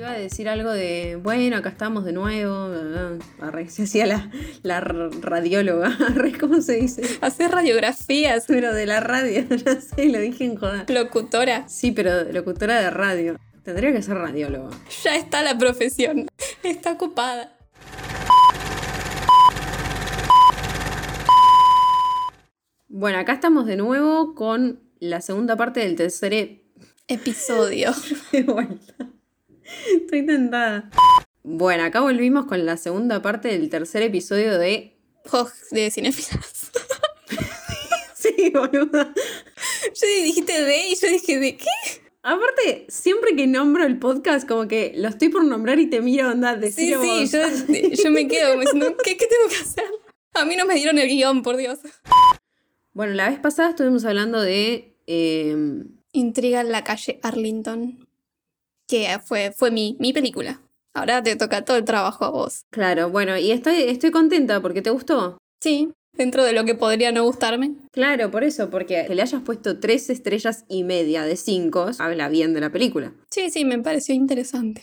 Iba a decir algo de, bueno, acá estamos de nuevo. Arre, se hacía la, la radióloga. Arre, ¿Cómo se dice? Hacer radiografías. Pero de la radio, ya sé, lo dije en joda. Locutora. Sí, pero locutora de radio. Tendría que ser radióloga. Ya está la profesión. Está ocupada. Bueno, acá estamos de nuevo con la segunda parte del tercer e- episodio. de vuelta. Estoy tentada. Bueno, acá volvimos con la segunda parte del tercer episodio de. Hog de Cinefilas. sí, boluda. Yo dijiste de y yo dije de qué. Aparte, siempre que nombro el podcast, como que lo estoy por nombrar y te miro, onda, decir Sí, sí, yo, yo, me quedo como diciendo, ¿qué, ¿qué tengo que hacer? A mí no me dieron el guion, por Dios. Bueno, la vez pasada estuvimos hablando de. Eh... Intriga en la calle Arlington que fue, fue mi, mi película. Ahora te toca todo el trabajo a vos. Claro, bueno, y estoy, estoy contenta porque te gustó. Sí, dentro de lo que podría no gustarme. Claro, por eso, porque que le hayas puesto tres estrellas y media de cinco habla bien de la película. Sí, sí, me pareció interesante.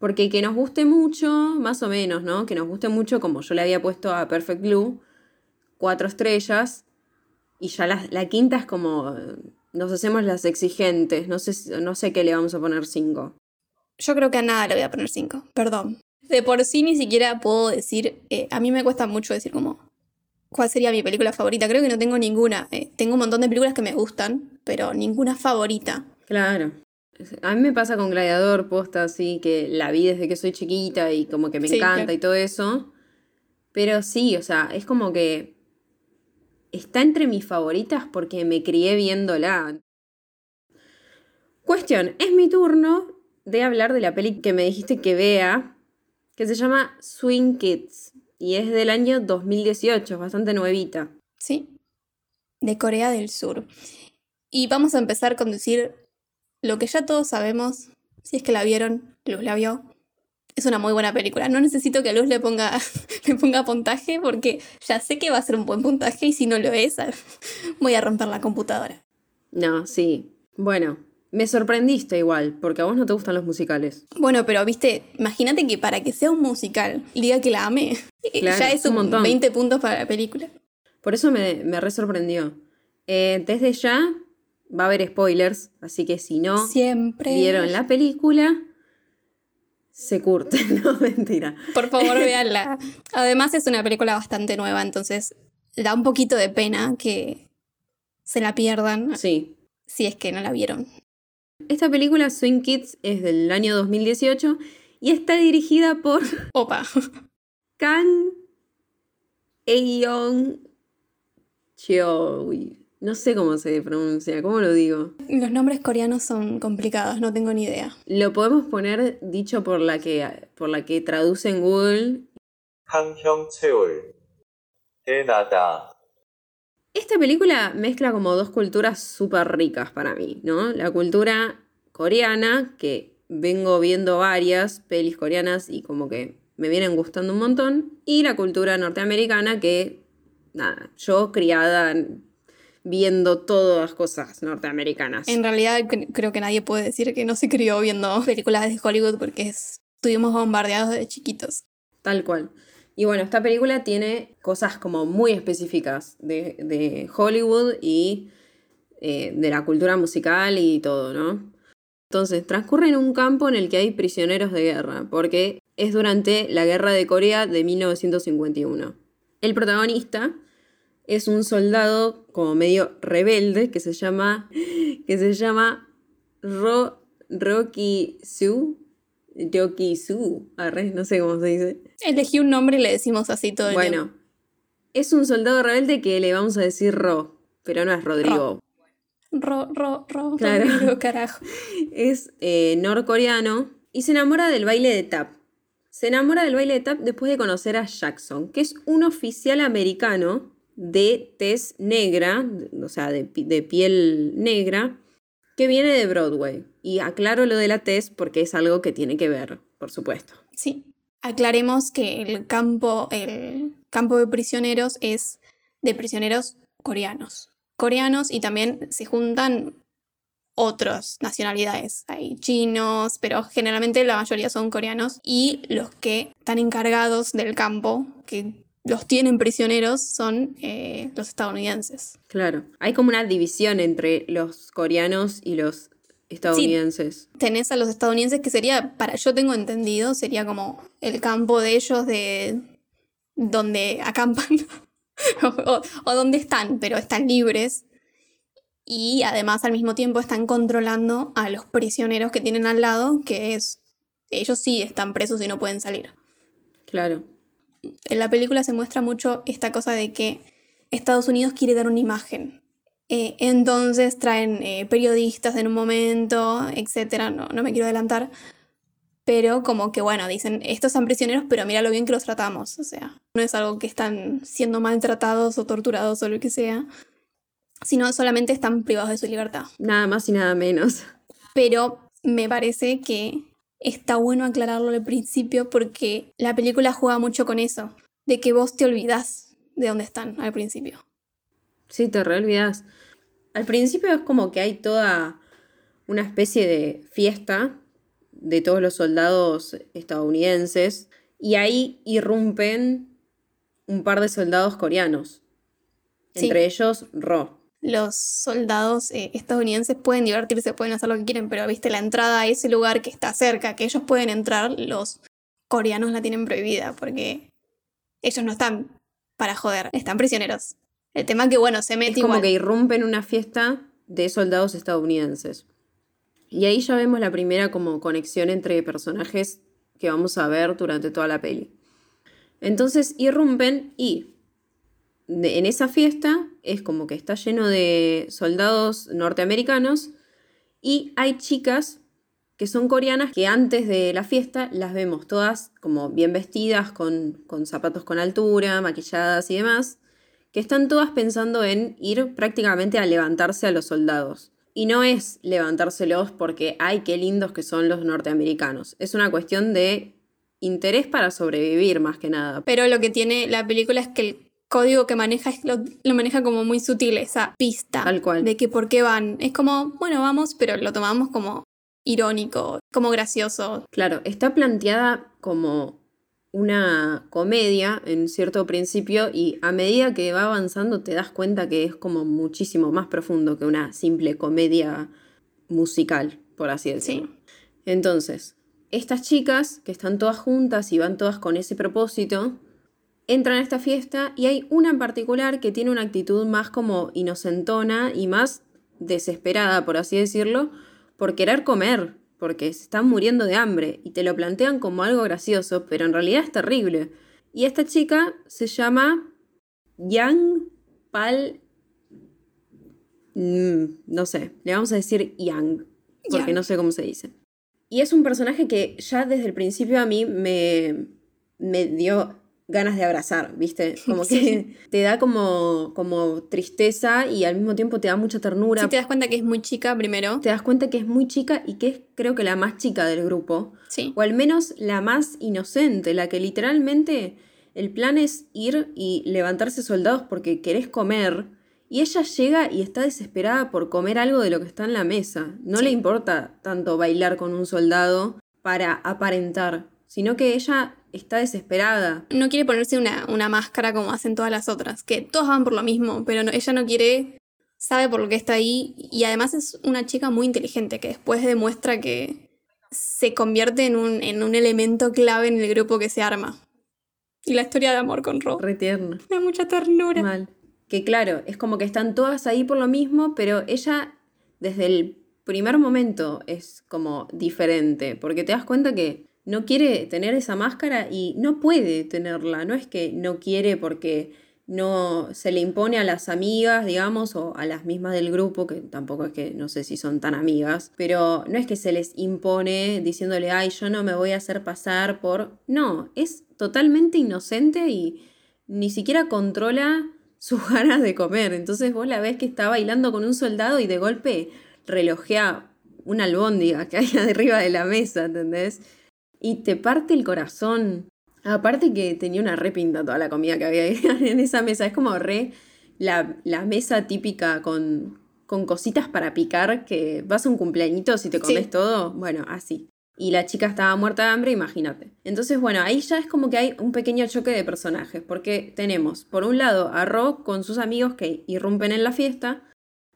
Porque que nos guste mucho, más o menos, ¿no? Que nos guste mucho, como yo le había puesto a Perfect Blue, cuatro estrellas, y ya la, la quinta es como nos hacemos las exigentes. No sé, no sé qué le vamos a poner 5. Yo creo que a nada le voy a poner 5. Perdón. De por sí ni siquiera puedo decir. Eh, a mí me cuesta mucho decir como. ¿Cuál sería mi película favorita? Creo que no tengo ninguna. Eh, tengo un montón de películas que me gustan, pero ninguna favorita. Claro. A mí me pasa con Gladiador, posta así, que la vi desde que soy chiquita y como que me encanta y todo eso. Pero sí, o sea, es como que está entre mis favoritas porque me crié viéndola. Cuestión, es mi turno de hablar de la peli que me dijiste que vea, que se llama Swing Kids y es del año 2018, bastante nuevita. Sí, de Corea del Sur. Y vamos a empezar con decir lo que ya todos sabemos, si es que la vieron, Luz la vio, es una muy buena película. No necesito que a Luz le ponga, le ponga puntaje porque ya sé que va a ser un buen puntaje y si no lo es, voy a romper la computadora. No, sí. Bueno, me sorprendiste igual, porque a vos no te gustan los musicales. Bueno, pero viste, imagínate que para que sea un musical, diga que la amé, ya es un, montón. 20 puntos para la película. Por eso me, me re sorprendió. Eh, desde ya va a haber spoilers, así que si no Siempre. vieron la película, se curte, no mentira. Por favor, véanla. Además es una película bastante nueva, entonces da un poquito de pena que se la pierdan. Sí. Si es que no la vieron. Esta película Swing Kids es del año 2018 y está dirigida por Opa. Kang Eon Cheo. No sé cómo se pronuncia, ¿cómo lo digo? Los nombres coreanos son complicados, no tengo ni idea. Lo podemos poner dicho por la que, por la que traduce en Google. Esta película mezcla como dos culturas súper ricas para mí, ¿no? La cultura coreana, que vengo viendo varias pelis coreanas y como que me vienen gustando un montón, y la cultura norteamericana, que, nada, yo criada viendo todas las cosas norteamericanas. En realidad creo que nadie puede decir que no se crió viendo películas de Hollywood porque estuvimos bombardeados de chiquitos. Tal cual. Y bueno, esta película tiene cosas como muy específicas de, Hollywood y eh, de la cultura musical y todo, ¿no? Entonces, transcurre en un campo en el que hay prisioneros de guerra, porque es durante la Guerra de Corea de 1951. El protagonista es un soldado como medio rebelde que se llama, que se llama Ro, Rocky Su. Rocky Su, no sé cómo se dice. Elegí un nombre y le decimos así todo el Bueno, es un soldado rebelde que le vamos a decir Ro, pero no es Rodrigo. Ro, Ro, Ro, claro. carajo. Es eh, norcoreano y se enamora del baile de tap. Se enamora del baile de tap después de conocer a Jackson, que es un oficial americano de tez negra, o sea, de, piel negra, que viene de Broadway. Y aclaro lo de la tez porque es algo que tiene que ver, por supuesto. Sí. Aclaremos que el campo, el campo de prisioneros es de prisioneros coreanos. Coreanos y también se juntan otras nacionalidades. Hay chinos, pero generalmente la mayoría son coreanos. Y los que están encargados del campo, que los tienen prisioneros, son eh, los estadounidenses. Claro. Hay como una división entre los coreanos y los estadounidenses. Tenés a los estadounidenses que sería, para yo tengo entendido, sería como el campo de ellos de donde acampan o, o donde están, pero están libres y además al mismo tiempo están controlando a los prisioneros que tienen al lado, que es ellos sí están presos y no pueden salir. Claro. En la película se muestra mucho esta cosa de que Estados Unidos quiere dar una imagen. Eh, entonces traen eh, periodistas en un momento, etcétera. No, no me quiero adelantar. Pero como que bueno, dicen, estos son prisioneros, pero mira lo bien que los tratamos. O sea, no es algo que están siendo maltratados o torturados o lo que sea, sino solamente están privados de su libertad. Nada más y nada menos. Pero me parece que está bueno aclararlo al principio porque la película juega mucho con eso, de que vos te olvidás de dónde están al principio. Sí, te olvidás. Al principio es como que hay toda una especie de fiesta de todos los soldados estadounidenses y ahí irrumpen un par de soldados coreanos, entre ellos Ro los soldados eh, estadounidenses pueden divertirse, pueden hacer lo que quieren, pero viste la entrada a ese lugar que está cerca, que ellos pueden entrar, los coreanos la tienen prohibida porque ellos no están para joder, están prisioneros. El tema que, bueno, se mete es como que irrumpen una fiesta de soldados estadounidenses. Y ahí ya vemos la primera como conexión entre personajes que vamos a ver durante toda la peli. Entonces irrumpen y en esa fiesta es como que está lleno de soldados norteamericanos y hay chicas que son coreanas que antes de la fiesta las vemos todas como bien vestidas, con, con zapatos con altura, maquilladas y demás, que están todas pensando en ir prácticamente a levantarse a los soldados. Y no es levantárselos porque, ay, qué lindos que son los norteamericanos. Es una cuestión de interés para sobrevivir más que nada. Pero lo que tiene la película es que código que maneja lo, lo, maneja como muy sutil, esa pista. Tal cual. De que por qué van. Es como, bueno, vamos, pero lo tomamos como irónico, como gracioso. Claro, está planteada como una comedia en cierto principio y a medida que va avanzando te das cuenta que es como muchísimo más profundo que una simple comedia musical, por así decirlo. Sí. Entonces, estas chicas que están todas juntas y van todas con ese propósito, entran a esta fiesta y hay una en particular que tiene una actitud más como inocentona y más desesperada, por así decirlo, por querer comer, porque se están muriendo de hambre y te lo plantean como algo gracioso, pero en realidad es terrible. Y esta chica se llama Yang Pal... Mm, no sé, le vamos a decir Yang, porque no sé cómo se dice. Y es un personaje que ya desde el principio a mí me, me dio ganas de abrazar, ¿viste? Como que te da como, como tristeza y al mismo tiempo te da mucha ternura. Sí, te das cuenta que es muy chica primero. Te das cuenta que es muy chica y que es creo que la más chica del grupo. Sí. O al menos la más inocente, la que literalmente el plan es ir y levantarse soldados porque querés comer. Y ella llega y está desesperada por comer algo de lo que está en la mesa. No le importa tanto bailar con un soldado para aparentar, sino que ella está desesperada. No quiere ponerse una, una, máscara como hacen todas las otras, que todas van por lo mismo, pero ella no quiere, sabe por lo que está ahí y además es una chica muy inteligente que después demuestra que se convierte en un, en un elemento clave en el grupo que se arma. Y la historia de amor con Ro. Retierna. Da mucha ternura. Mal. Que claro, es como que están todas ahí por lo mismo, pero ella desde el primer momento es como diferente, porque te das cuenta que no quiere tener esa máscara y no puede tenerla. No es que no quiere porque no se le impone a las amigas, digamos, o a las mismas del grupo, que tampoco es que no sé si son tan amigas, pero no es que se les impone diciéndole, ay, yo no me voy a hacer pasar por... No, es totalmente inocente y ni siquiera controla sus ganas de comer. Entonces vos la ves que está bailando con un soldado y de golpe relojea una albóndiga que hay arriba de la mesa, ¿entendés? Y te parte el corazón. Aparte que tenía una repinta toda la comida que había en esa mesa. Es como re la, mesa típica con, con cositas para picar, que vas a un cumpleañito si te comes Sí. todo, bueno, así. Y la chica estaba muerta de hambre, imagínate. Entonces, bueno, ahí ya es como que hay un pequeño choque de personajes, porque tenemos, por un lado, a Ro con sus amigos que irrumpen en la fiesta,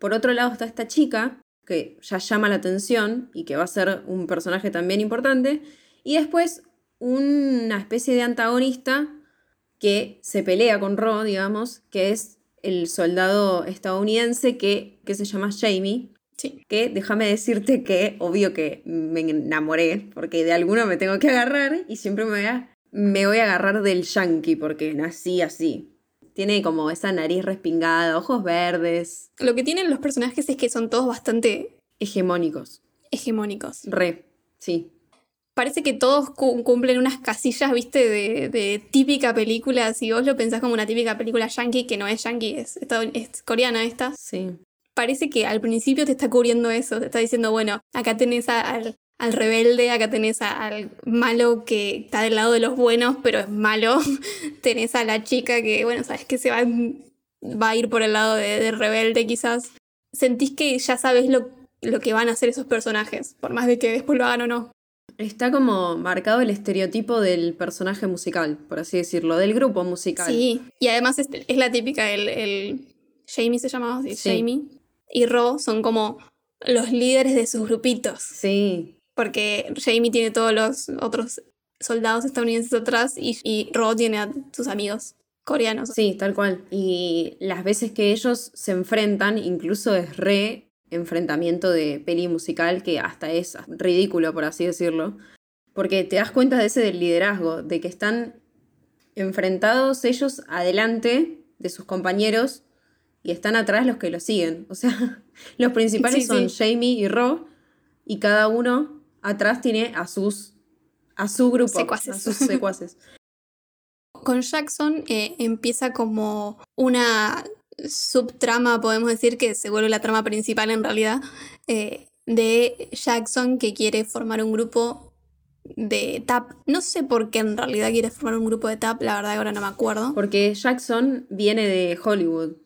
por otro lado está esta chica, que ya llama la atención y que va a ser un personaje también importante, y después una especie de antagonista que se pelea con Ro, digamos, que es el soldado estadounidense que, que se llama Jamie, Sí. que déjame decirte que obvio que me enamoré, porque de alguno me tengo que agarrar y siempre me voy a, me voy a agarrar del yankee, porque nací así. Tiene como esa nariz respingada, ojos verdes, Lo que tienen los personajes es que son todos bastante hegemónicos. hegemónicos. Re, sí. Parece que todos cu- cumplen unas casillas, viste, de, de típica película. Si vos lo pensás como una típica película yankee, que no es yankee, es, coreana esta. Sí. Parece que al principio te está cubriendo eso, te está diciendo, bueno, acá tenés a- al, al rebelde, acá tenés a- al malo que está del lado de los buenos, pero es malo. tenés a la chica que, bueno, sabes que se va, va a ir por el lado de, de rebelde quizás. Sentís que ya sabes lo, lo que van a hacer esos personajes, por más de que después lo hagan o no. Está como marcado el estereotipo del personaje musical, por así decirlo, del grupo musical. Sí, y además es, es la típica, el, el Jamie se llamaba, sí, Sí. Jamie y Ro son como los líderes de sus grupitos. Sí, Porque Jamie tiene todos los otros soldados estadounidenses atrás y, y Ro tiene a sus amigos coreanos. Sí, tal cual. Y las veces que ellos se enfrentan, incluso es re enfrentamiento de peli musical que hasta es ridículo, por así decirlo. Porque te das cuenta de ese del liderazgo, de que están enfrentados ellos adelante de sus compañeros y están atrás los que los siguen. O sea, los principales Sí, son sí. Jamie y Ro y cada uno atrás tiene a sus a su grupo, Secuaces. a sus secuaces. Con Jackson eh, empieza como una subtrama, podemos decir, que se vuelve la trama principal en realidad, eh, de Jackson que quiere formar un grupo de tap. No sé por qué en realidad quiere formar un grupo de tap, la verdad ahora no me acuerdo. Porque Jackson viene de Hollywood.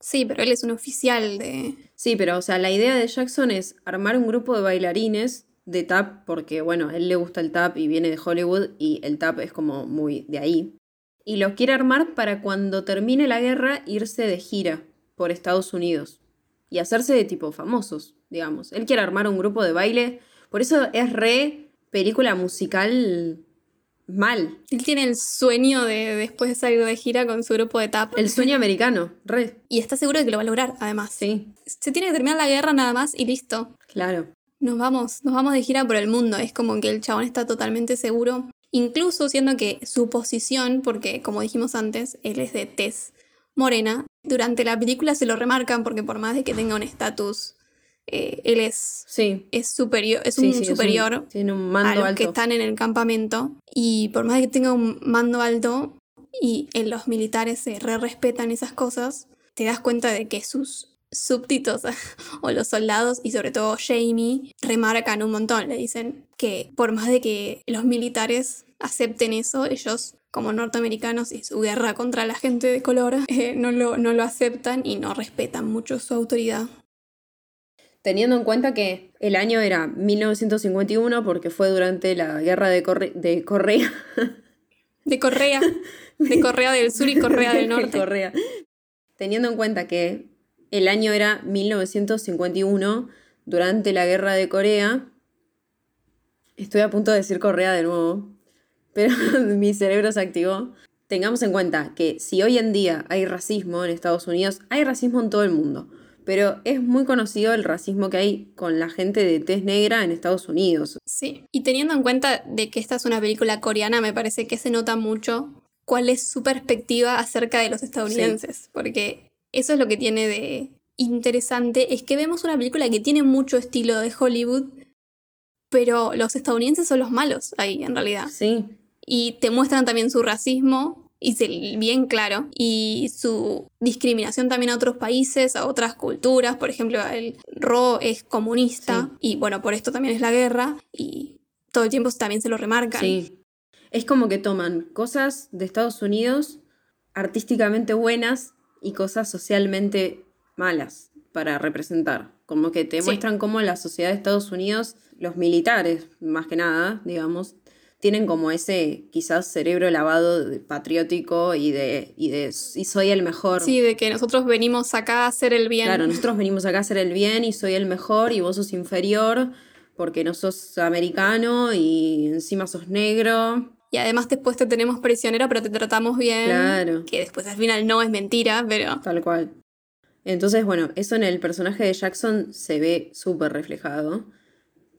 Sí, pero él es un oficial de... Sí, pero o sea, la idea de Jackson es armar un grupo de bailarines de tap, porque bueno, él le gusta el tap y viene de Hollywood y el tap es como muy de ahí. Y los quiere armar para cuando termine la guerra irse de gira por Estados Unidos y hacerse de tipo famosos, digamos. Él quiere armar un grupo de baile, por eso es re película musical mal. Él tiene el sueño de después de salir de gira con su grupo de tap. El sueño americano, re. Y está seguro de que lo va a lograr, además. Sí, Se tiene que terminar la guerra nada más y listo. claro. Nos vamos, nos vamos de gira por el mundo. Es como que el chabón está totalmente seguro. Incluso siendo que su posición, porque como dijimos antes, él es de tez morena, durante la película se lo remarcan porque por más de que tenga un estatus, eh, él es, Sí. es superior, es Sí, un sí, es superior tiene un a los alto. que están en el campamento. Y por más de que tenga un mando alto y en los militares se re respetan esas cosas, te das cuenta de que sus súbditos o los soldados y sobre todo Jamie remarcan un montón. Le dicen que por más de que los militares acepten eso, ellos como norteamericanos y su guerra contra la gente de color eh, no, lo, no lo aceptan y no respetan mucho su autoridad. Teniendo en cuenta que el año era 1951 porque fue durante la guerra de, Corre- de Correa. De Correa, de Correa del Sur y Correa del de Norte. Correa. Teniendo en cuenta que el año era 1951 durante la guerra de Corea. Estoy a punto de decir Correa de nuevo, pero mi cerebro se activó. Tengamos en cuenta que si hoy en día hay racismo en Estados Unidos, hay racismo en todo el mundo. Pero es muy conocido el racismo que hay con la gente de tez negra en Estados Unidos. Sí, y teniendo en cuenta de que esta es una película coreana, me parece que se nota mucho cuál es su perspectiva acerca de los estadounidenses, porque eso es lo que tiene de interesante, es que vemos una película que tiene mucho estilo de Hollywood, pero los estadounidenses son los malos ahí en realidad. Sí, Y te muestran también su racismo, y se- bien claro, y su discriminación también a otros países, a otras culturas. Por ejemplo, el Ro es comunista, y bueno, por esto también es la guerra, y todo el tiempo también se lo remarcan. Sí. Es como que toman cosas de Estados Unidos artísticamente buenas y cosas socialmente malas. para representar. Como que te Sí. muestran cómo la sociedad de Estados Unidos, los militares, más que nada, digamos, tienen como ese quizás cerebro lavado de- patriótico y de, y de y soy el mejor. Sí, de que nosotros venimos acá a hacer el bien. Claro, nosotros venimos acá a hacer el bien y soy el mejor y vos sos inferior porque no sos americano y encima sos negro. Y además después te tenemos prisionero, pero te tratamos bien. Claro. Que después al final no es mentira, pero Tal cual. Entonces, bueno, eso en el personaje de Jackson se ve súper reflejado.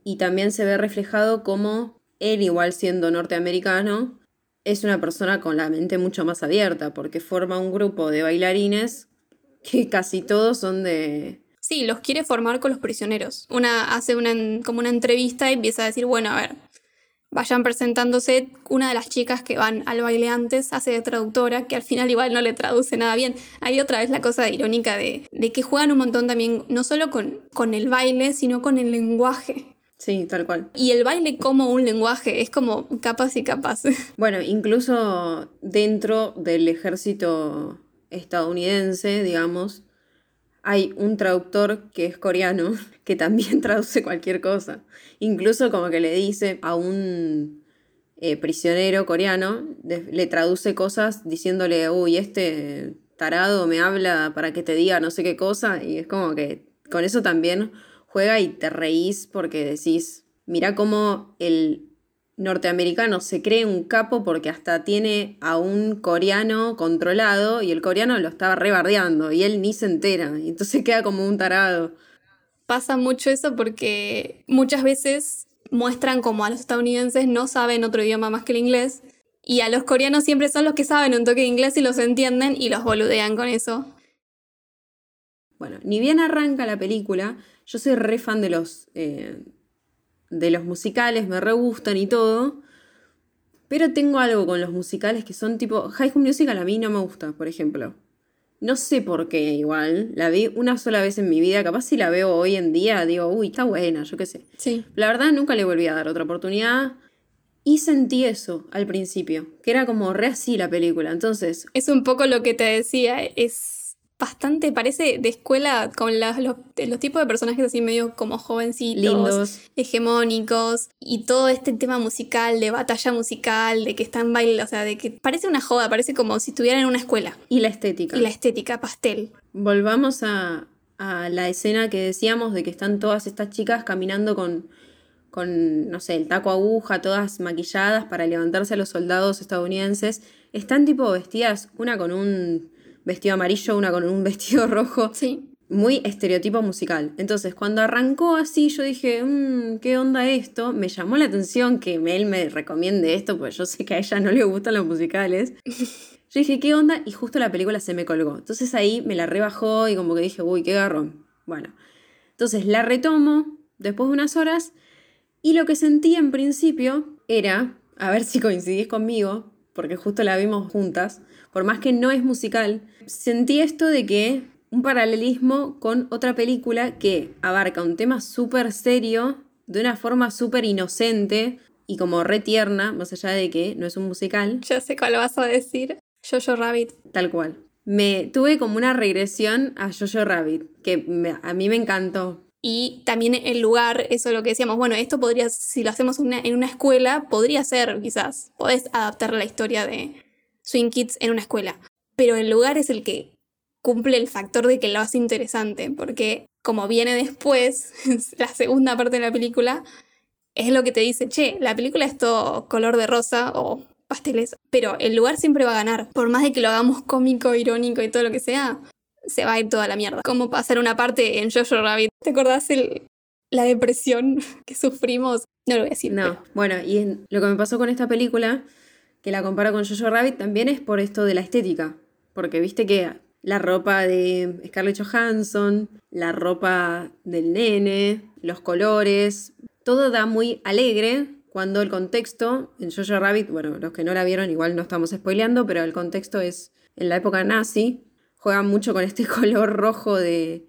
Y también se ve reflejado como él, igual siendo norteamericano, es una persona con la mente mucho más abierta, porque forma un grupo de bailarines que casi todos son de... sí, los quiere formar con los prisioneros. Una hace una como una entrevista y empieza a decir, bueno, a ver, vayan presentándose. Una de las chicas que van al baile antes hace de traductora, que al final igual no le traduce nada bien. Hay otra vez la cosa irónica de, de que juegan un montón también, no solo con, con el baile, sino con el lenguaje. Sí, tal cual. Y el baile como un lenguaje, es como capas y capas. Bueno, incluso dentro del ejército estadounidense, digamos, hay un traductor que es coreano que también traduce cualquier cosa. Incluso como que le dice a un eh, prisionero coreano, le traduce cosas diciéndole, uy, este tarado me habla para que te diga no sé qué cosa. Y es como que con eso también juega y te reís porque decís, mira cómo el norteamericano se cree un capo porque hasta tiene a un coreano controlado y el coreano lo estaba rebardeando y él ni se entera. Y entonces queda como un tarado. Pasa mucho eso porque muchas veces muestran como a los estadounidenses no saben otro idioma más que el inglés y a los coreanos siempre son los que saben un toque de inglés y los entienden y los boludean con eso. Bueno, ni bien arranca la película, yo soy re fan de los, eh, de los musicales, me re gustan y todo, pero tengo algo con los musicales que son tipo, High School Musical a mí no me gusta, por ejemplo. No sé por qué igual, la vi una sola vez en mi vida, capaz si la veo hoy en día digo, uy, está buena, yo qué sé. Sí. La verdad nunca le volví a dar otra oportunidad y sentí eso al principio, que era como re así la película, entonces Es un poco lo que te decía, es bastante, parece de escuela con la- los, los tipos de personajes así medio como jovencitos, lindos. hegemónicos y todo este tema musical, de batalla musical, de que están bailando, o sea, de que parece una joda, parece como si estuvieran en una escuela. Y la estética. Y la estética, pastel. Volvamos a, a la escena que decíamos de que están todas estas chicas caminando con, con, no sé, el taco aguja, todas maquilladas para levantarse a los soldados estadounidenses. Están tipo vestidas, una con un vestido amarillo, una con un vestido rojo, Sí. muy estereotipo musical. Entonces, cuando arrancó así, yo dije, "Mm, ¿qué onda esto? Me llamó la atención que él me recomiende esto, porque yo sé que a ella no le gustan los musicales. Yo dije, ¿qué onda? Y justo la película se me colgó. Entonces ahí me la rebajó y como que dije, uy, qué garrón. Bueno, entonces la retomo después de unas horas y lo que sentí en principio era, a ver si coincidís conmigo, porque justo la vimos juntas, por más que no es musical, sentí esto de que un paralelismo con otra película que abarca un tema súper serio, de una forma súper inocente y como re tierna, más allá de que no es un musical, Ya sé cuál vas a decir. Jojo Rabbit. tal cual. Me tuve como una regresión a Jojo Rabbit, que me- a mí me encantó. Y también el lugar, eso es lo que decíamos, bueno, esto podría, si lo hacemos en una escuela, podría ser quizás. Podés adaptar la historia de Swing Kids en una escuela. Pero el lugar es el que cumple el factor de que lo hace interesante, porque como viene después, la segunda parte de la película, es lo que te dice, che, la película es todo color de rosa o pasteles, pero el lugar siempre va a ganar. Por más de que lo hagamos cómico, irónico y todo lo que sea, se va a ir toda la mierda. Como pasar una parte en Jojo Rabbit. ¿Te acordás el, la depresión que sufrimos? No lo voy a decir. No, pero- bueno, y en- lo que me pasó con esta película, que la comparo con Jojo Rabbit, también es por esto de la estética. Porque viste que la ropa de Scarlett Johansson, la ropa del nene, los colores, todo da muy alegre cuando el contexto, en Jojo Rabbit, bueno, los que no la vieron igual no estamos spoileando, pero el contexto es en la época nazi, juegan mucho con este color rojo de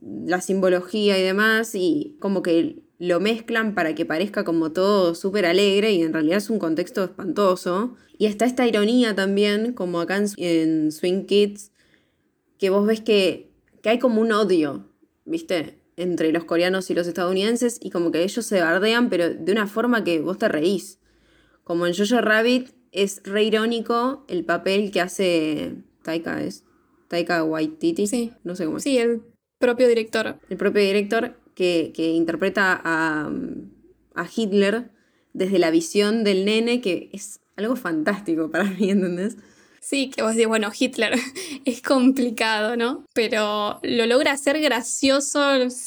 la simbología y demás, y como que lo mezclan para que parezca como todo súper alegre y en realidad es un contexto espantoso. Y está esta ironía también, como acá en, en Swing Kids, que vos ves que, que hay como un odio ¿viste? Entre los coreanos y los estadounidenses y como que ellos se bardean, pero de una forma que vos te reís. Como en Jojo Rabbit es re irónico el papel que hace Taika, ¿es? Taika Waititi. Sí. No sé cómo es. Sí, el propio director. El propio director que, que interpreta a, a Hitler desde la visión del nene, que es algo fantástico para mí, ¿entendés? Sí, que vos decís, bueno, Hitler es complicado, ¿no? Pero lo logra hacer gracioso,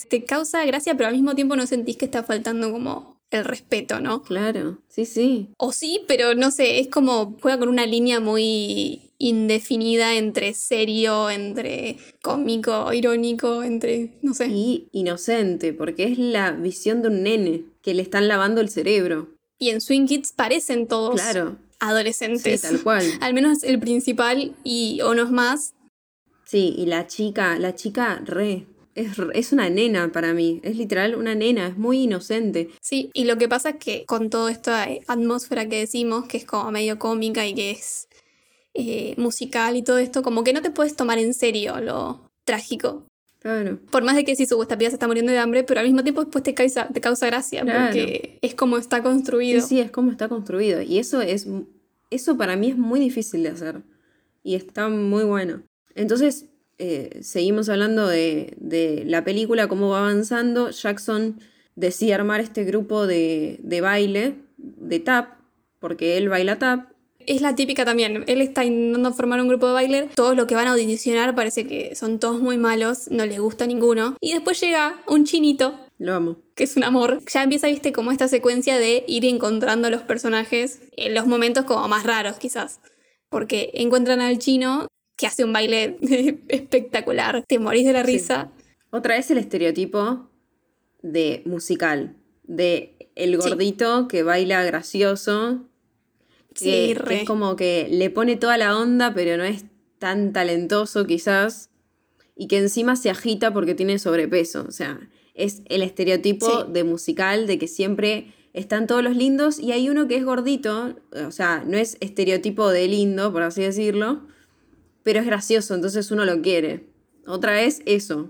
te causa gracia, pero al mismo tiempo no sentís que está faltando como el respeto, ¿no? Claro, sí, sí. O sí, pero no sé, es como juega con una línea muy indefinida entre serio, entre cómico, irónico, entre, no sé. Y inocente, porque es la visión de un nene que le están lavando el cerebro. Y en Swing Kids parecen todos Claro, adolescentes. sí, tal cual. Al menos el principal y unos más. Sí, y la chica, la chica re, es, es una nena para mí, es literal una nena, es muy inocente. Sí, y lo que pasa es que con toda esta atmósfera que decimos, que es como medio cómica y que es eh, musical y todo esto, como que no te puedes tomar en serio lo trágico. Claro, Por más de que si su esta piba se está muriendo de hambre, pero al mismo tiempo después te causa, te causa gracia, Claro. porque es como está sí, construido. sí, es como está construido. Y eso es, eso para mí es muy difícil de hacer. Y está muy bueno. Entonces, eh, seguimos hablando de, de la película, cómo va avanzando. Jackson decide armar este grupo de, de baile, de tap, porque él baila tap. Es la típica también. Él está intentando formar un grupo de baile. Todos los que van a audicionar parece que son todos muy malos, no les gusta ninguno. Y después llega un chinito, Lo amo. que es un amor. Ya empieza, viste, como esta secuencia de ir encontrando a los personajes en los momentos como más raros, quizás. Porque encuentran al chino que hace un baile espectacular. Te morís de la Sí. risa. Otra vez el estereotipo de musical, de el Sí. gordito que baila gracioso, que, Sí, que re. es como que le pone toda la onda, pero no es tan talentoso quizás, y que encima se agita porque tiene sobrepeso. O sea, es el estereotipo de musical de que siempre están todos los lindos y hay uno que es gordito, o sea, no es estereotipo de lindo, por así decirlo, pero es gracioso, entonces uno lo quiere. Otra vez eso,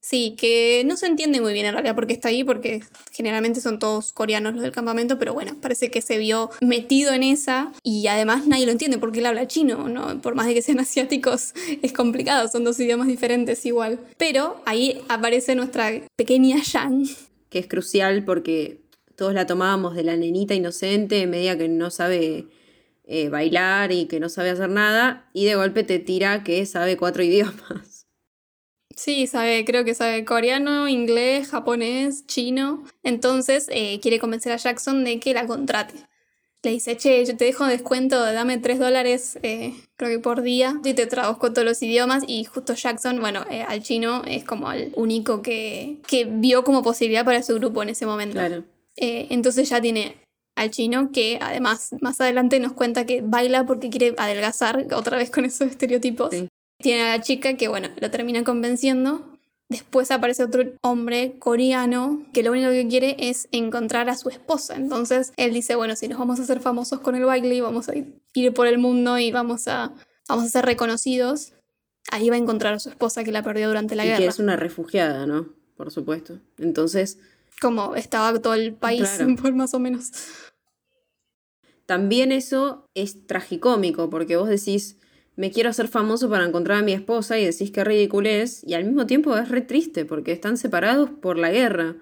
Sí, que no se entiende muy bien en realidad porque está ahí, porque generalmente son todos coreanos los del campamento, pero bueno, parece que se vio metido en esa y además nadie lo entiende porque él habla chino, ¿no? Por más de que sean asiáticos, es complicado, son dos idiomas diferentes igual. Pero ahí aparece nuestra pequeña Yang. que es crucial porque todos la tomábamos de la nenita inocente, media que no sabe eh, bailar y que no sabe hacer nada, y de golpe te tira que sabe cuatro idiomas. Sí, sabe, creo que sabe coreano, inglés, japonés, chino. Entonces eh, quiere convencer a Jackson de que la contrate. Le dice, che, yo te dejo descuento, dame 3 dólares, eh, creo que por día, y te traduzco todos los idiomas. Y justo Jackson, bueno, eh, al chino es como el único que, que vio como posibilidad para su grupo en ese momento. Claro. Eh, entonces ya tiene al chino que además más adelante nos cuenta que baila porque quiere adelgazar, otra vez con esos estereotipos. Sí. Tiene a la chica que, bueno, lo termina convenciendo. Después aparece otro hombre coreano que lo único que quiere es encontrar a su esposa. Entonces él dice, bueno, si nos vamos a hacer famosos con el baile y vamos a ir por el mundo y vamos a, vamos a ser reconocidos, ahí va a encontrar a su esposa que la perdió durante la y guerra. que es una refugiada, ¿no? Por supuesto. Entonces, Como estaba todo el país, Claro. por más o menos. También eso es tragicómico, porque vos decís, me quiero hacer famoso para encontrar a mi esposa y decís que ridículo es, y al mismo tiempo es re triste, porque están separados por la guerra.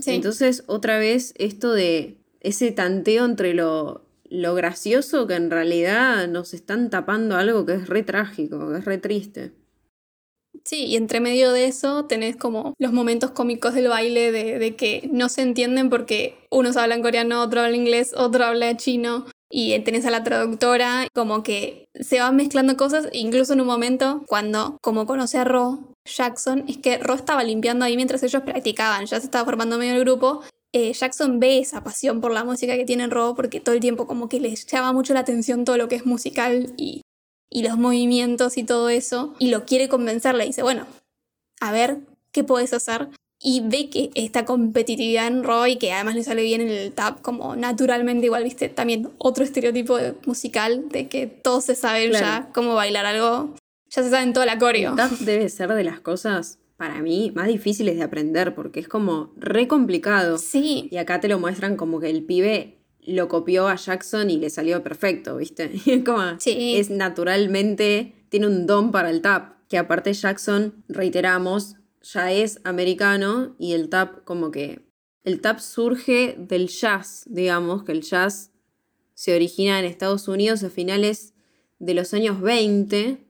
Sí. Entonces, otra vez, esto de ese tanteo entre lo, lo gracioso que en realidad nos están tapando algo que es re trágico, que es re triste. Sí, y entre medio de eso tenés como los momentos cómicos del baile de, de que no se entienden porque unos hablan coreano, otro habla inglés, otro habla chino y tenés a la traductora, como que se van mezclando cosas, incluso en un momento cuando, como conoce a Ro Jackson, es que Ro estaba limpiando ahí mientras ellos practicaban, ya se estaba formando medio el grupo. eh, Jackson ve esa pasión por la música que tiene Ro porque todo el tiempo como que les llama mucho la atención todo lo que es musical y y los movimientos y todo eso, y lo quiere convencer, le dice, bueno, a ver, ¿qué puedes hacer? Y ve que esta competitividad en Roy, que además le sale bien en el tap, como naturalmente igual, viste, también otro estereotipo musical, de que todos se saben Claro. ya cómo bailar algo, ya se saben toda la coreo. El tap debe ser de las cosas, para mí, más difíciles de aprender porque es como re complicado. Sí. Y acá te lo muestran como que el pibe lo copió a Jackson y le salió perfecto, ¿viste? Como, Sí. es naturalmente, tiene un don para el tap, que aparte Jackson, reiteramos, ya es americano y el tap como que, el tap surge del jazz, digamos, que el jazz se origina en Estados Unidos a finales de los años 20.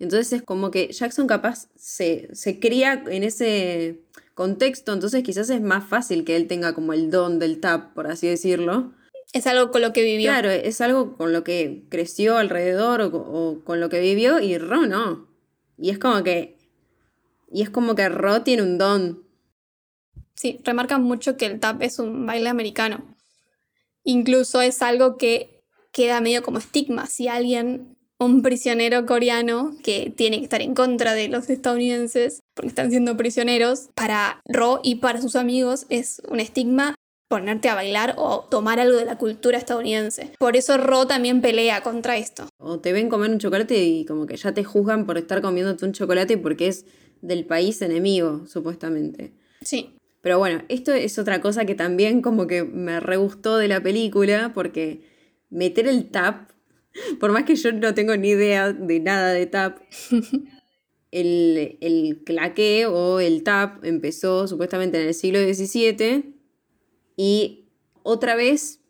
Entonces es como que Jackson capaz se, se cría en ese contexto, entonces quizás es más fácil que él tenga como el don del tap, por así decirlo. Es algo con lo que vivió. Claro, es algo con lo que creció alrededor o, o con lo que vivió y Ro no. Y es como que. Y es como que Ro tiene un don. Sí, remarcan mucho que el tap es un baile americano. Incluso es algo que queda medio como estigma. Si alguien, un prisionero coreano que tiene que estar en contra de los estadounidenses porque están siendo prisioneros, para Ro y para sus amigos es un estigma ponerte a bailar o tomar algo de la cultura estadounidense. Por eso Ro también pelea contra esto. O te ven comer un chocolate y como que ya te juzgan por estar comiéndote un chocolate porque es del país enemigo, supuestamente. Sí, Pero bueno, esto es otra cosa que también como que me re gustó de la película, porque meter el tap, por más que yo no tengo ni idea de nada de tap, el, el claqué o el tap empezó supuestamente en el siglo XVII y otra vez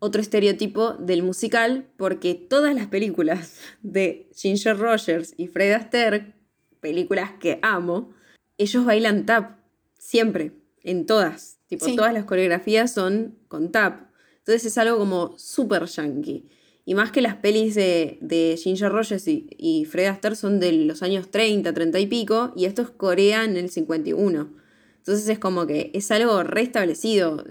otro estereotipo del musical, porque todas las películas de Ginger Rogers y Fred Astaire, películas que amo, ellos bailan tap, siempre, en todas. Tipo, Sí. todas las coreografías son con tap. Entonces es algo como súper yankee. Y más que las pelis de, de Ginger Rogers y, y Fred Astaire son de los años 30, 30 y pico, y esto es Corea en el 51. Entonces es como que es algo restablecido.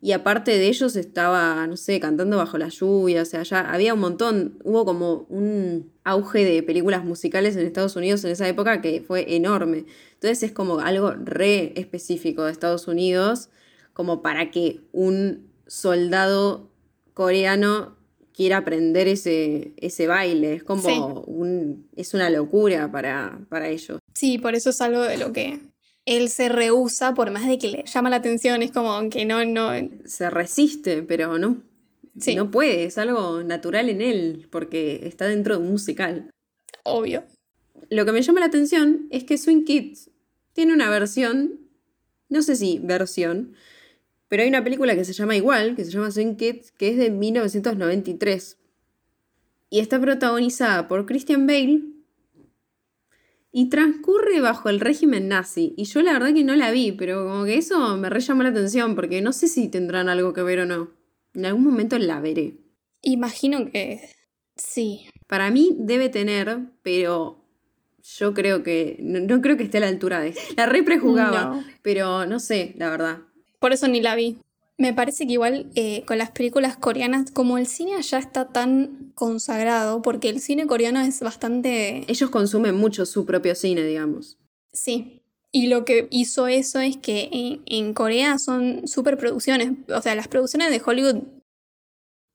Y aparte de ellos estaba, no sé, cantando bajo la lluvia, o sea, ya había un montón, hubo como un auge de películas musicales en Estados Unidos en esa época que fue enorme. Entonces es como algo re específico de Estados Unidos, como para que un soldado coreano quiera aprender ese, ese baile. Es como Sí. un, es una locura para, para ellos. sí, por eso es algo de lo que él se rehúsa, por más de que le llama la atención, es como que no, no, Se resiste, pero no. Sí. No puede, es algo natural en él, porque está dentro de un musical. obvio. Lo que me llama la atención es que Swing Kids tiene una versión, no sé si versión, pero hay una película que se llama igual, que se llama Swing Kids, que es de 1993. Y está protagonizada por Christian Bale y transcurre bajo el régimen nazi. Y yo la verdad que no la vi, pero como que eso me re llamó la atención, porque no sé si tendrán algo que ver o no. En algún momento la veré. Imagino que sí. Para mí debe tener, pero yo creo que. No, no creo que esté a la altura de. La re prejugaba, No. pero no sé, la verdad. Por eso ni la vi. Me parece que igual eh, con las películas coreanas, como el cine allá está tan consagrado, porque el cine coreano es bastante... Ellos consumen mucho su propio cine, digamos. Sí. Y lo que hizo eso es que en, en Corea son superproducciones. O sea, las producciones de Hollywood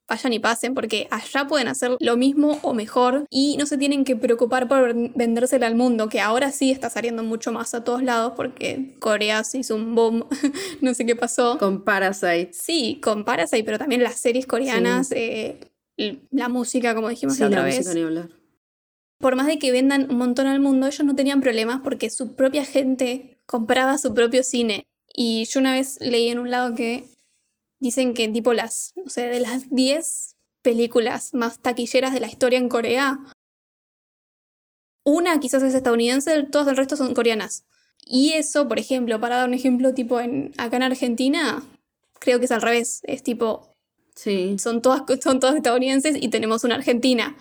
vayan y pasen, porque allá pueden hacer lo mismo o mejor y no se tienen que preocupar por ven- vendérsela al mundo, que ahora sí está saliendo mucho más a todos lados porque Corea se hizo un boom, no sé qué pasó. Con Parasite. Sí, con Parasite, pero también las series coreanas, eh, la música, como dijimos Sí, la otra la vez. ni hablar. Por más de que vendan un montón al mundo, ellos no tenían problemas porque su propia gente compraba su propio cine. Y yo una vez leí en un lado que dicen que tipo las, no sé, de las 10 películas más taquilleras de la historia en Corea, una quizás es estadounidense, todas el resto son coreanas. Y eso, por ejemplo, para dar un ejemplo, tipo en, acá en Argentina, creo que es al revés. Es tipo, Sí. son todas, son todas estadounidenses y tenemos una argentina,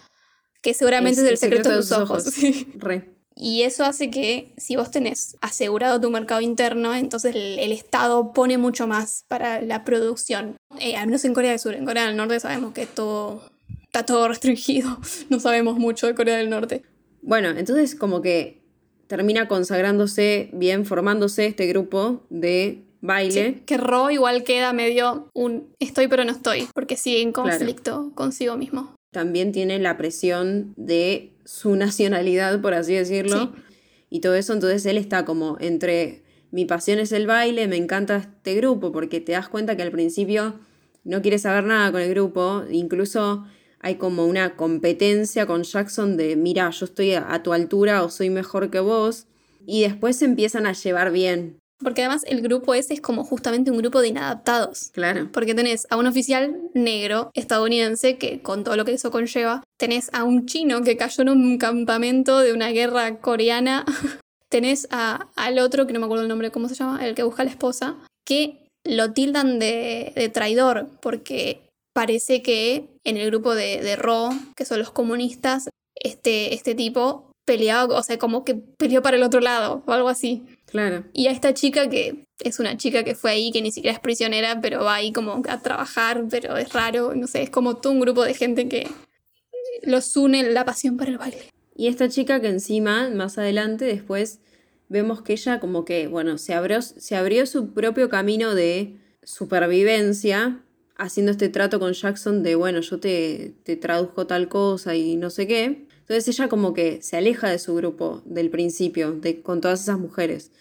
que seguramente es, el secreto, de sus ojos. Sí. Re. Y eso hace que si vos tenés asegurado tu mercado interno, entonces el, el Estado pone mucho más para la producción. Eh, al menos en Corea del Sur, en Corea del Norte sabemos que todo está todo restringido. No sabemos mucho de Corea del Norte. Bueno, entonces como que termina consagrándose bien, formándose este grupo de baile. Sí, que Ro igual queda medio un estoy pero no estoy, porque sigue en Claro. conflicto consigo mismo. También tiene la presión de su nacionalidad, por así decirlo. Sí. y todo eso, entonces él está como entre mi pasión es el baile, me encanta este grupo, porque te das cuenta que al principio no quiere saber nada con el grupo, incluso hay como una competencia con Jackson de, mira, yo estoy a tu altura o soy mejor que vos, y después se empiezan a llevar bien. Porque además el grupo ese es como justamente un grupo de inadaptados. Claro. Porque tenés a un oficial negro estadounidense que con todo lo que eso conlleva, tenés a un chino que cayó en un campamento de una guerra coreana, tenés a, al otro, que no me acuerdo el nombre, ¿cómo se llama? El que busca a la esposa, que lo tildan de, de traidor porque parece que en el grupo de, de Ro, que son los comunistas, este, este tipo peleaba, o sea, como que peleó para el otro lado o algo así. Claro. Y a esta chica que es una chica que fue ahí, que ni siquiera es prisionera, pero va ahí como a trabajar, pero es raro, no sé, es como todo un grupo de gente que los une la pasión para el baile. Y esta chica que encima, más adelante, después vemos que ella como que, bueno, se abrió, se abrió su propio camino de supervivencia, haciendo este trato con Jackson de, bueno, yo te, te traduzco tal cosa y no sé qué. Entonces ella como que se aleja de su grupo del principio, de, con todas esas mujeres.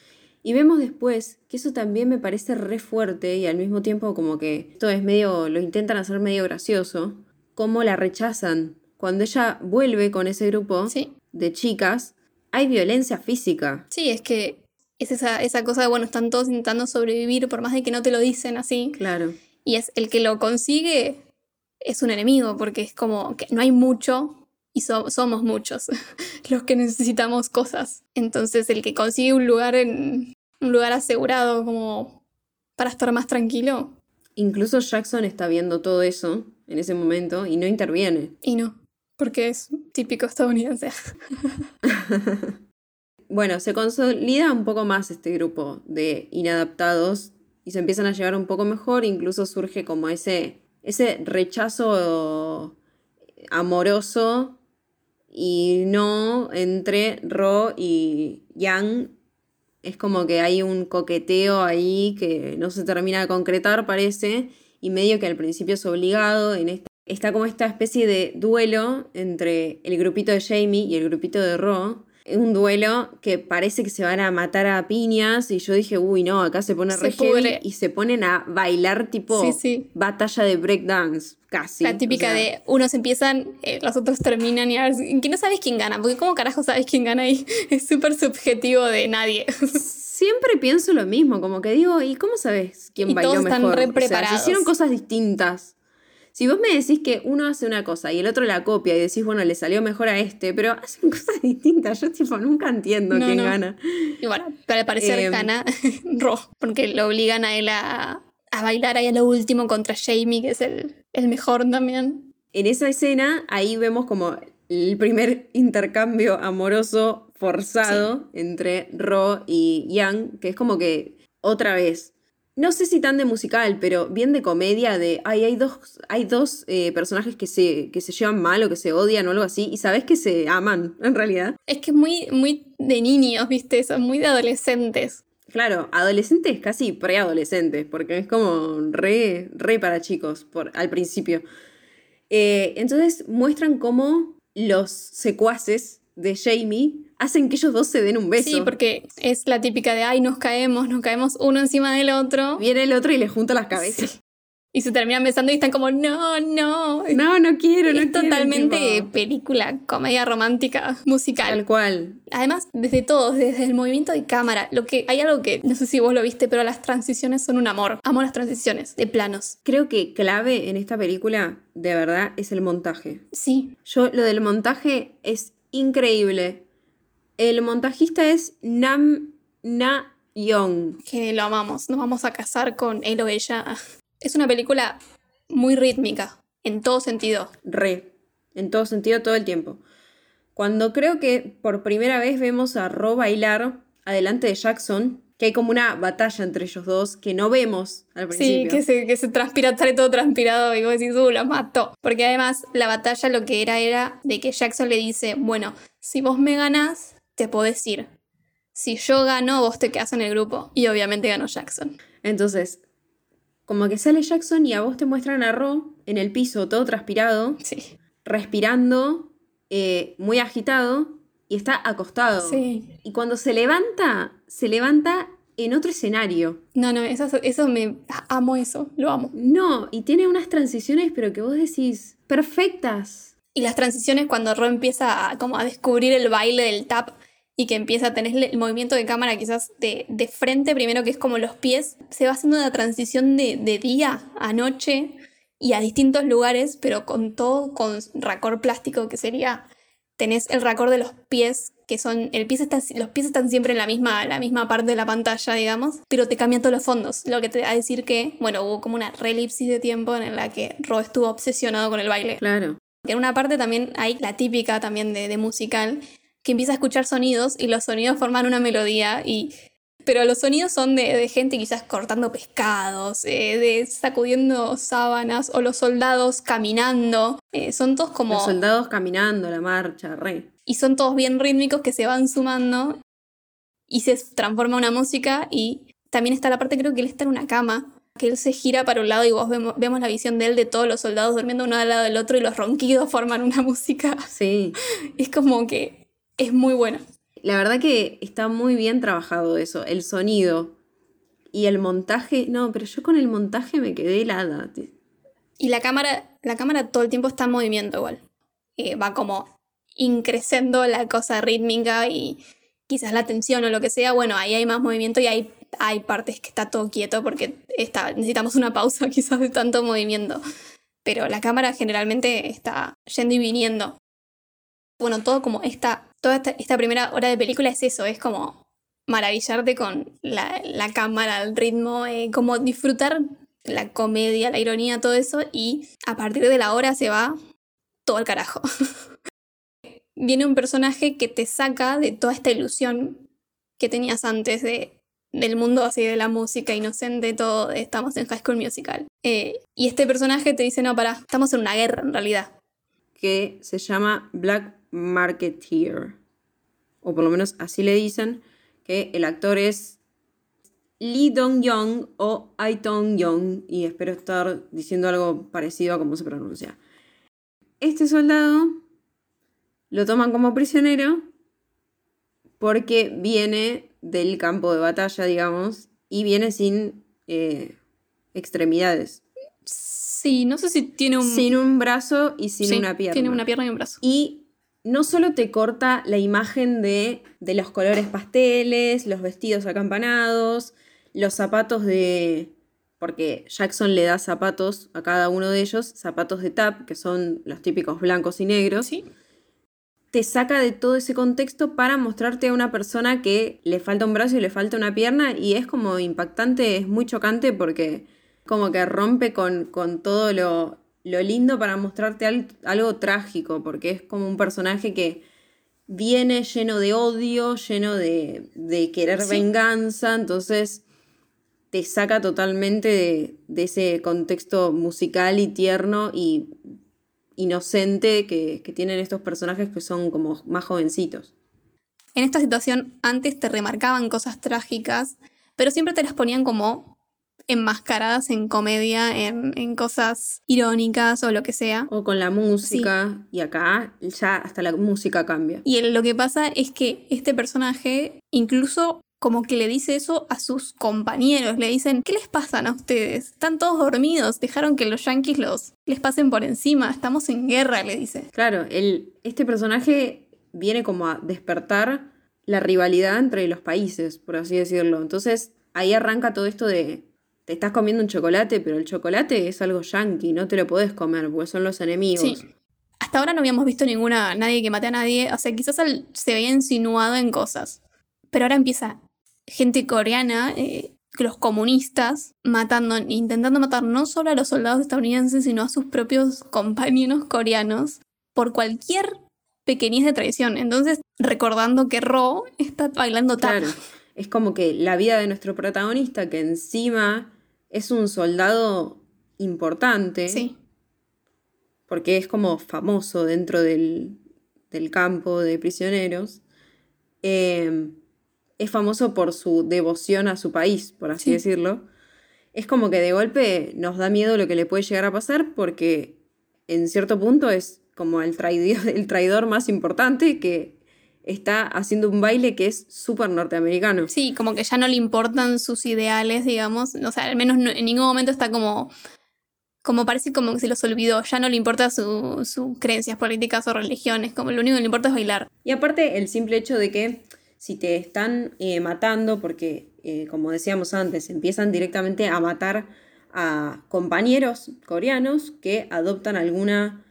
Y vemos después que eso también me parece re fuerte y al mismo tiempo como que esto es medio, lo intentan hacer medio gracioso, cómo la rechazan. Cuando ella vuelve con ese grupo Sí. de chicas, hay violencia física. Sí, es que es esa, esa cosa de, bueno, están todos intentando sobrevivir por más de que no te lo dicen así. Claro. Y es el que lo consigue es un enemigo, porque es como que no hay mucho y so- somos muchos los que necesitamos cosas. Entonces el que consigue un lugar en un lugar asegurado como para estar más tranquilo Incluso Jackson está viendo todo eso en ese momento y no interviene. y no, porque es típico estadounidense. Bueno, se consolida un poco más este grupo de inadaptados y se empiezan a llevar un poco mejor, incluso surge como ese, ese rechazo amoroso y no entre Ro y Yang. Es como que hay un coqueteo ahí que no se termina de concretar, parece, y medio que al principio es obligado. En esta, está como esta especie de duelo entre el grupito de Jamie y el grupito de Ro. Un duelo que parece que se van a matar a piñas y yo dije, uy, no, acá se pone Se re heavy", pudre. y se ponen a bailar tipo Sí, sí. batalla de breakdance, casi. La típica O sea, de unos empiezan, eh, los otros terminan y a ver si- que no sabes quién gana, porque ¿cómo carajo sabes quién gana ahí? Es súper subjetivo de nadie. Siempre pienso lo mismo, como que digo, ¿y cómo sabes quién Y bailó todos están mejor? re O sea, preparados. se hicieron cosas distintas. Si vos me decís que uno hace una cosa y el otro la copia y decís, bueno, le salió mejor a este, pero hacen cosas distintas, yo tipo nunca entiendo No, quién no. gana. Y bueno, para al parecer Em. gana Ro, porque lo obligan a él a, a bailar ahí a lo último contra Jamie, que es el, el mejor también. En esa escena, ahí vemos como el primer intercambio amoroso forzado entre Ro y Yang, que es como que otra vez, no sé si tan de musical, pero bien de comedia, de, ay, hay dos, hay dos eh, personajes que se, que se llevan mal o que se odian o algo así, y sabes que se aman, en realidad. Es que es muy, muy de niños, ¿viste? Son muy de adolescentes. Claro, adolescentes, casi preadolescentes, porque es como re, re para chicos por, al principio. Eh, entonces muestran cómo los secuaces de Jamie hacen que ellos dos se den un beso. Sí, porque es la típica de, ay, nos caemos, nos caemos uno encima del otro. Viene el otro y le junta las cabezas. Sí. Y se terminan besando y están como, no, no. No, no quiero, no es quiero, totalmente tipo, película, comedia romántica, musical. Tal cual. Además, desde todos, desde el movimiento de cámara, lo que hay algo que no sé si vos lo viste, pero las transiciones son un amor. Amo las transiciones de planos. Creo que clave en esta película, de verdad, es el montaje. Sí, Yo, lo del montaje es increíble. El montajista es Nam Na Young. que lo amamos. Nos vamos a casar con él o ella. Es una película muy rítmica, en todo sentido. Re. En todo sentido, todo el tiempo. Cuando creo que por primera vez vemos a Ro bailar adelante de Jackson, que hay como una batalla entre ellos dos que no vemos al Sí, principio. que se, que se transpira, sale todo transpirado y vos decís, uh, lo mató. Porque además la batalla lo que era era de que Jackson le dice, bueno, si vos me ganás, te podés ir. Si yo gano, vos te quedás en el grupo. Y obviamente ganó Jackson. Entonces, como que sale Jackson y a vos te muestran a Ro en el piso, todo transpirado, Sí. respirando, eh, muy agitado, y está acostado. Sí. Y cuando se levanta, se levanta en otro escenario. No, no, eso, eso me amo eso, lo amo. No, y tiene unas transiciones, pero que vos decís, perfectas. Y las transiciones cuando Ro empieza a, como a descubrir el baile del tap y que empieza a tener el movimiento de cámara quizás de, de frente, primero que es como los pies, se va haciendo una transición de, de día a noche y a distintos lugares, pero con todo con racor plástico, que sería, tenés el racor de los pies, que son, el pie está, los pies están siempre en la misma, la misma parte de la pantalla, digamos, pero te cambian todos los fondos, lo que te va a decir que, bueno, hubo como una relipsis de tiempo en la que Ro estuvo obsesionado con el baile. Claro. En una parte también hay la típica también de, de musical, que empieza a escuchar sonidos y los sonidos forman una melodía y pero los sonidos son de, de gente quizás cortando pescados, eh, de sacudiendo sábanas o los soldados caminando. Eh, son todos como... Los soldados caminando, la marcha, re. Y son todos bien rítmicos que se van sumando y se transforma una música y también está la parte creo que él está en una cama que él se gira para un lado y vos vemos, vemos, la visión de él de todos los soldados durmiendo uno al lado del otro y los ronquidos forman una música. Sí. Es como que es muy bueno. La verdad que está muy bien trabajado eso, el sonido y el montaje. No, pero yo con el montaje me quedé helada. Y la cámara, la cámara todo el tiempo está en movimiento igual. Eh, va como increciendo la cosa rítmica y quizás la tensión o lo que sea. Bueno, ahí hay más movimiento y hay, hay partes que está todo quieto porque está, necesitamos una pausa quizás de tanto movimiento. Pero la cámara generalmente está yendo y viniendo. Bueno, todo como esta toda esta, primera hora de película es eso, es como maravillarte con la, la cámara, el ritmo, eh, como disfrutar la comedia, la ironía, todo eso, y a partir de la hora se va todo el carajo. Viene un personaje que te saca de toda esta ilusión que tenías antes de, del mundo así de la música inocente, todo, estamos en High School Musical. Eh, y este personaje te dice, no, para, estamos en una guerra en realidad. Que se llama Black Marketeer, o por lo menos así le dicen, que el actor es Lee Dong-young o Ai Tong-young, y espero estar diciendo algo parecido a cómo se pronuncia. Este soldado lo toman como prisionero porque viene del campo de batalla, digamos, y viene sin eh, extremidades. Sí, no sé si tiene un... Sin un brazo y sin Sí, una pierna. Tiene una pierna y un brazo. Y no solo te corta la imagen de, de los colores pasteles, los vestidos acampanados, los zapatos de... Porque Jackson le da zapatos a cada uno de ellos, zapatos de tap, que son los típicos blancos y negros. Sí. Te saca de todo ese contexto para mostrarte a una persona que le falta un brazo y le falta una pierna y es como impactante, es muy chocante porque como que rompe con, con todo lo, lo lindo para mostrarte al, algo trágico, porque es como un personaje que viene lleno de odio, lleno de, de querer Sí. venganza, entonces te saca totalmente de, de ese contexto musical y tierno y inocente que, que tienen estos personajes que son como más jovencitos. En esta situación antes te remarcaban cosas trágicas, pero siempre te las ponían como enmascaradas en comedia, en, en cosas irónicas o lo que sea. O con la música, y acá ya hasta la música cambia. Y lo que pasa es que este personaje incluso como que le dice eso a sus compañeros, le dicen, ¿qué les pasan a ustedes? Están todos dormidos, dejaron que los yankees los les pasen por encima, estamos en guerra, le dice. Claro, el, este personaje viene como a despertar la rivalidad entre los países, por así decirlo. Entonces ahí arranca todo esto de, te estás comiendo un chocolate, pero el chocolate es algo yankee, no te lo podés comer porque son los enemigos. Sí. Hasta ahora no habíamos visto ninguna, nadie que mate a nadie, o sea, quizás se veía insinuado en cosas. Pero ahora empieza gente coreana, eh, los comunistas, matando, intentando matar no solo a los soldados estadounidenses, sino a sus propios compañeros coreanos por cualquier pequeñez de traición. Entonces, recordando que Ro está bailando tap. Claro, es como que la vida de nuestro protagonista, que encima es un soldado importante, Sí, porque es como famoso dentro del, del campo de prisioneros, eh, es famoso por su devoción a su país, por así Sí. decirlo. Es como que de golpe nos da miedo lo que le puede llegar a pasar porque en cierto punto es como el traidor, el traidor más importante que está haciendo un baile que es súper norteamericano. Sí, como que ya no le importan sus ideales, digamos. O sea, al menos en ningún momento está como. Como parece como que se los olvidó. Ya no le importa sus su creencias políticas o religiones. Como lo único que le importa es bailar. Y aparte, el simple hecho de que si te están eh, matando, porque eh, como decíamos antes, empiezan directamente a matar a compañeros coreanos que adoptan alguna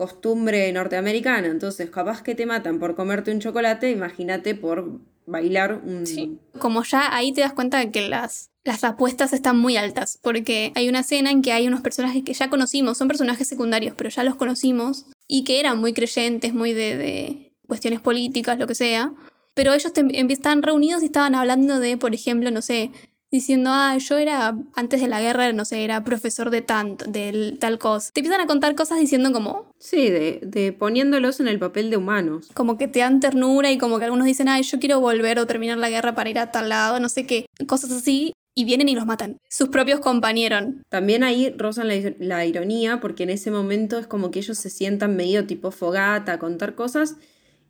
costumbre norteamericana. Entonces, capaz que te matan por comerte un chocolate, imagínate por bailar un... Sí. Como ya ahí te das cuenta de que las, las apuestas están muy altas, porque hay una escena en que hay unos personajes que ya conocimos, son personajes secundarios, pero ya los conocimos, y que eran muy creyentes, muy de, de cuestiones políticas, lo que sea. Pero ellos estaban reunidos y estaban hablando de, por ejemplo, no sé, diciendo, ah, yo era, antes de la guerra, no sé, era profesor de tanto, de tal cosa. Te empiezan a contar cosas diciendo como... Sí, de, de poniéndolos en el papel de humanos. Como que te dan ternura y como que algunos dicen, ah, yo quiero volver o terminar la guerra para ir a tal lado, no sé qué, cosas así. Y vienen y los matan. Sus propios compañeros. También ahí rozan la, la ironía, porque en ese momento es como que ellos se sientan medio tipo fogata a contar cosas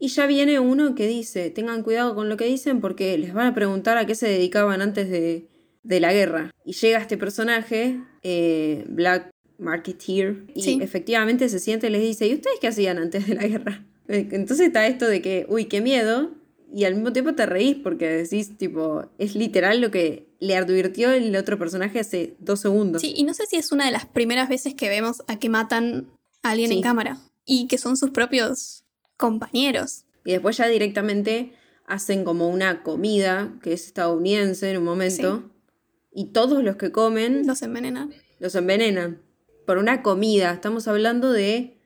y ya viene uno que dice, tengan cuidado con lo que dicen porque les van a preguntar a qué se dedicaban antes de, la guerra. Y llega este personaje, eh, Black Marketeer, y efectivamente se siente y les dice, ¿y ustedes qué hacían antes de la guerra? Entonces está esto de que, uy, qué miedo, y al mismo tiempo te reís porque decís, tipo, es literal lo que le advirtió el otro personaje hace dos segundos. Sí, y no sé si es una de las primeras veces que vemos a que matan a alguien en cámara y que son sus propios compañeros. Y después ya directamente hacen como una comida que es estadounidense en un momento. Y todos los que comen... Los envenenan. Los envenenan. Por una comida. Estamos hablando de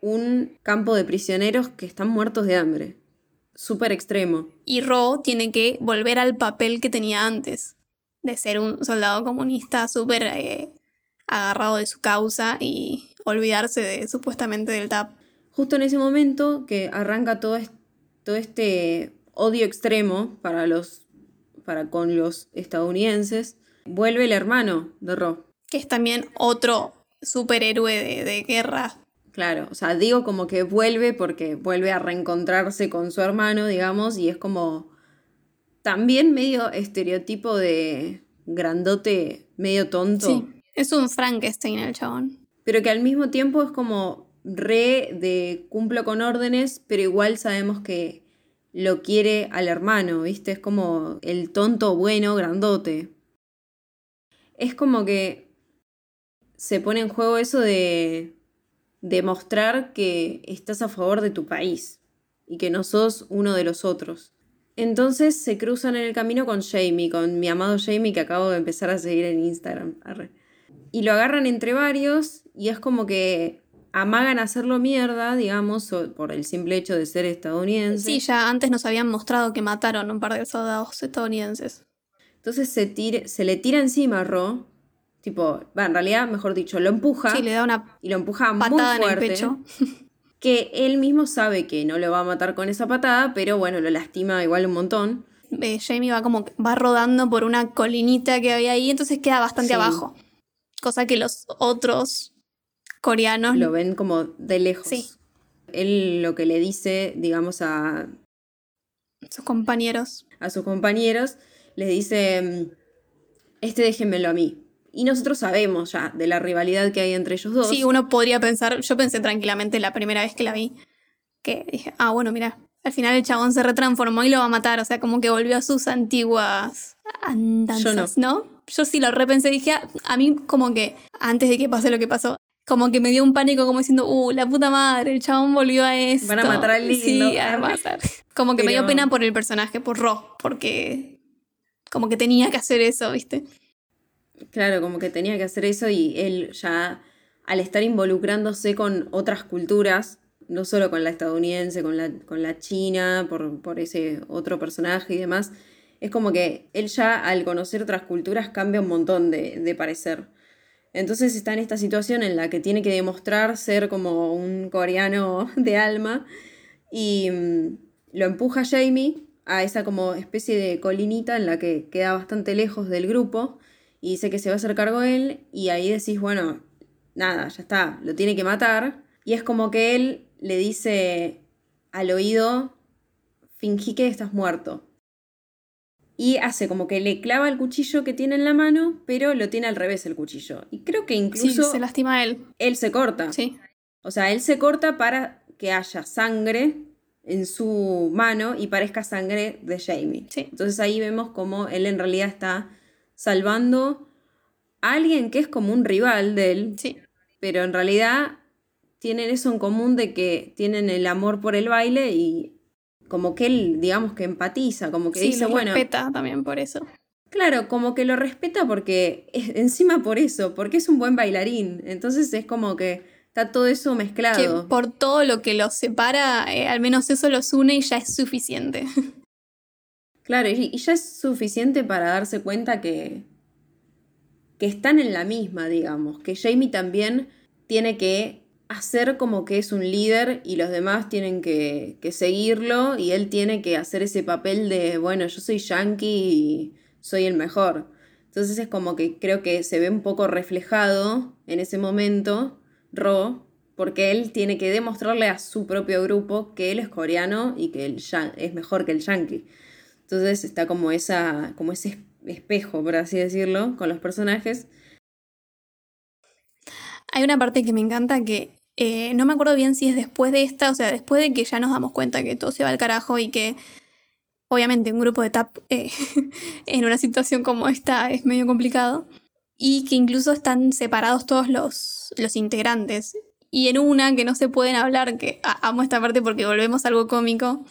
un campo de prisioneros que están muertos de hambre. Súper extremo. Y Ro tiene que volver al papel que tenía antes. De ser un soldado comunista súper eh, agarrado de su causa y olvidarse de supuestamente del TAP justo en ese momento que arranca todo, todo este odio extremo para, los, para con los estadounidenses, vuelve el hermano de Ro. Que es también otro superhéroe de, de guerra. Claro, o sea, digo como que vuelve porque vuelve a reencontrarse con su hermano, digamos, y es como también medio estereotipo de grandote, medio tonto. Sí, es un Frankenstein el chabón. Pero que al mismo tiempo es como re de cumplo con órdenes, pero igual sabemos que lo quiere al hermano, ¿viste? Es como el tonto bueno, grandote. Es como que se pone en juego eso de demostrar que estás a favor de tu país y que no sos uno de los otros. Entonces se cruzan en el camino con Jamie, con mi amado Jamie que acabo de empezar a seguir en Instagram. Y lo agarran entre varios y es como que amagan hacerlo mierda, digamos, por el simple hecho de ser estadounidense. Sí, ya antes nos habían mostrado que mataron un par de soldados estadounidenses. Entonces se, se le tira encima a Ro, tipo, en realidad, mejor dicho, lo empuja. Sí, le da una y lo empuja muy fuerte. En el pecho. que él mismo sabe que no lo va a matar con esa patada, pero bueno, lo lastima igual un montón. Eh, Jamie va como va rodando por una colinita que había ahí, entonces queda bastante abajo. Cosa que los otros coreanos. Lo ven como de lejos. Sí. Él lo que le dice, digamos, a sus compañeros. A sus compañeros, les dice, este déjenmelo a mí. Y nosotros sabemos ya de la rivalidad que hay entre ellos dos. Sí, uno podría pensar, yo pensé tranquilamente la primera vez que la vi, que dije, ah, bueno, mira, al final el chabón se retransformó y lo va a matar, o sea, como que volvió a sus antiguas andanzas, yo no. ¿no? Yo sí lo repensé, dije, a mí como que antes de que pase lo que pasó, como que me dio un pánico como diciendo, uh, la puta madre, el chabón volvió a esto. Van a matar al lindo. Sí, a matar. Como que me dio pena por el personaje, por Ro, porque como que tenía que hacer eso, ¿viste? Claro, como que tenía que hacer eso y él ya al estar involucrándose con otras culturas, no solo con la estadounidense, con la, con la china, por, por ese otro personaje y demás, es como que él ya al conocer otras culturas cambia un montón de, de parecer. Entonces está en esta situación en la que tiene que demostrar ser como un coreano de alma y mm, lo empuja Jamie a esa como especie de colinita en la que queda bastante lejos del grupo y dice que se va a hacer cargo él y ahí decís, bueno, nada, ya está, lo tiene que matar y es como que él le dice al oído fingí que estás muerto. Y hace como que le clava el cuchillo que tiene en la mano, pero lo tiene al revés el cuchillo. Y creo que incluso... Sí, se lastima él. Él se corta. Sí. O sea, él se corta para que haya sangre en su mano y parezca sangre de Jamie. Sí. Entonces ahí vemos como él en realidad está salvando a alguien que es como un rival de él, Sí. pero en realidad tienen eso en común de que tienen el amor por el baile y como que él, digamos que empatiza, como que sí, dice, lo bueno, respeta también por eso. claro, como que lo respeta porque, encima por eso, porque es un buen bailarín, entonces es como que está todo eso Que mezclado. por todo lo que los separa, eh, al menos eso los une y ya es suficiente. Claro, y, y ya es suficiente para darse cuenta que, que están en la misma, digamos, que Jamie también tiene que hacer como que es un líder y los demás tienen que, que seguirlo y él tiene que hacer ese papel de, bueno, yo soy yankee y soy el mejor. Entonces es como que creo que se ve un poco reflejado en ese momento Ro, porque él tiene que demostrarle a su propio grupo que él es coreano y que él es mejor que el yankee. Entonces está como esa, como ese es- espejo, por así decirlo, con los personajes. Hay una parte que me encanta que eh, no me acuerdo bien si es después de esta, o sea, después de que ya nos damos cuenta que todo se va al carajo y que obviamente un grupo de tap eh, en una situación como esta es medio complicado y que incluso están separados todos los, los integrantes. Y en una que no se pueden hablar, que amo esta parte porque volvemos a algo cómico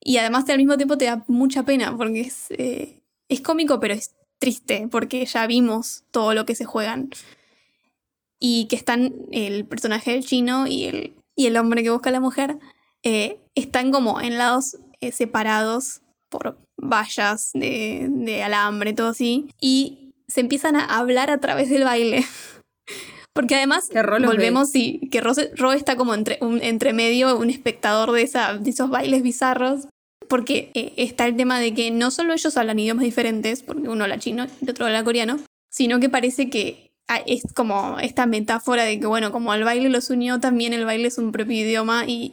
y además al mismo tiempo te da mucha pena porque es, eh, es cómico pero es triste porque ya vimos todo lo que se juegan y que están el personaje del chino y el, y el hombre que busca a la mujer, eh, están como en lados eh, separados por vallas de, de alambre, todo así, y se empiezan a hablar a través del baile. Porque además los ve. volvemos y que Ro, Ro está como entre, un, entre medio, un espectador de, esa, de esos bailes bizarros. Porque eh, está el tema de que no solo ellos hablan idiomas diferentes, porque uno habla chino y el otro habla coreano, sino que parece que ah, es como esta metáfora de que, bueno, como el baile los unió, también el baile es un propio idioma y,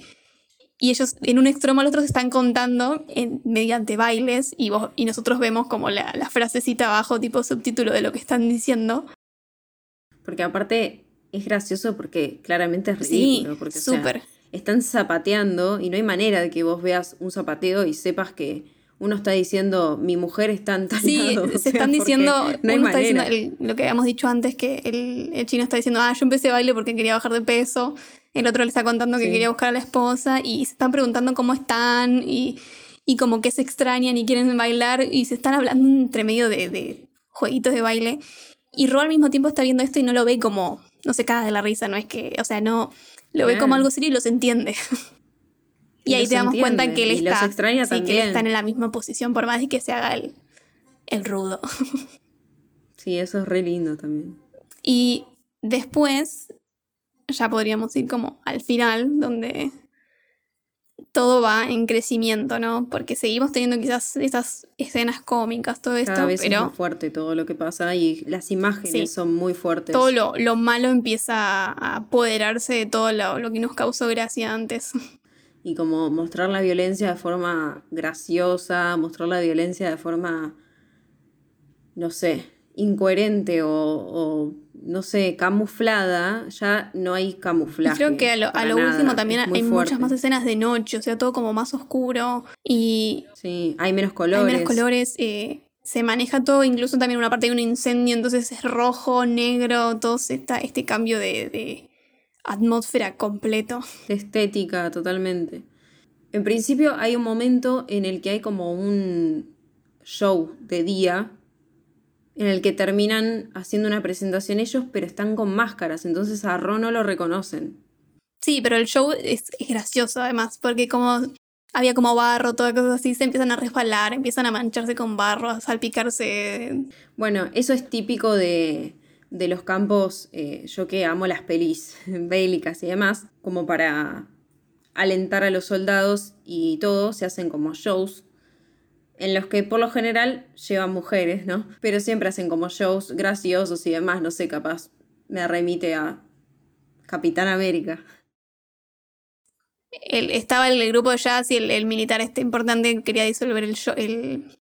y ellos en un extremo al otro se están contando en- mediante bailes y, vos, y nosotros vemos como la, la frasecita abajo, tipo subtítulo de lo que están diciendo. Porque aparte es gracioso porque claramente es Sí, ridículo. porque, o sea, súper. están zapateando y no hay manera de que vos veas un zapateo y sepas que uno está diciendo mi mujer está en tal Sí, lado", o se están porque diciendo, no hay uno está diciendo el- lo que habíamos dicho antes, que el, el chino está diciendo, ah, yo empecé baile porque quería bajar de peso, el otro le está contando que Sí. quería buscar a la esposa y se están preguntando cómo están y, y como que se extrañan y quieren bailar y se están hablando entre medio de, de jueguitos de baile. Y Ro al mismo tiempo está viendo esto y no lo ve como, no se caga de la risa, no es que, o sea, no, lo ve como algo serio y los entiende. Y, Y ahí te damos cuenta que él y está, extraña sí, que él está en la misma posición, por más de que se haga el, el rudo. Sí, eso es re lindo también. Y después, ya podríamos ir como al final, donde todo va en crecimiento, ¿no? Porque seguimos teniendo quizás esas escenas cómicas, todo esto, Cada vez es pero más fuerte todo lo que pasa y las imágenes Sí. son muy fuertes. todo lo, lo malo empieza a apoderarse de todo lo, lo que nos causó gracia antes. Y como mostrar la violencia de forma graciosa, mostrar la violencia de forma, no sé, incoherente o, o, no sé, camuflada, ya no hay camuflaje. creo que a lo, a último también hay fuerte. muchas más escenas de noche, o sea, todo como más oscuro y Sí, hay menos colores. Hay menos colores, eh, se maneja todo, incluso también una parte de un incendio, entonces es rojo, negro, todo esta, este cambio de, de atmósfera completo. de estética totalmente. En principio hay un momento en el que hay como un show de día en el que terminan haciendo una presentación ellos, pero están con máscaras, entonces a Ron no lo reconocen. Sí, pero el show es, es gracioso además, porque como había como barro, todas cosas así, se empiezan a resbalar, empiezan a mancharse con barro, a salpicarse. Bueno, eso es típico de, de los campos, eh, yo que amo las pelis bélicas y demás, como para alentar a los soldados y todo, se hacen como shows en los que por lo general llevan mujeres, ¿no? Pero siempre hacen como shows graciosos y demás, no sé, capaz me remite a Capitán América. el- estaba el, grupo de jazz y el, el militar este importante quería disolver el, show- el,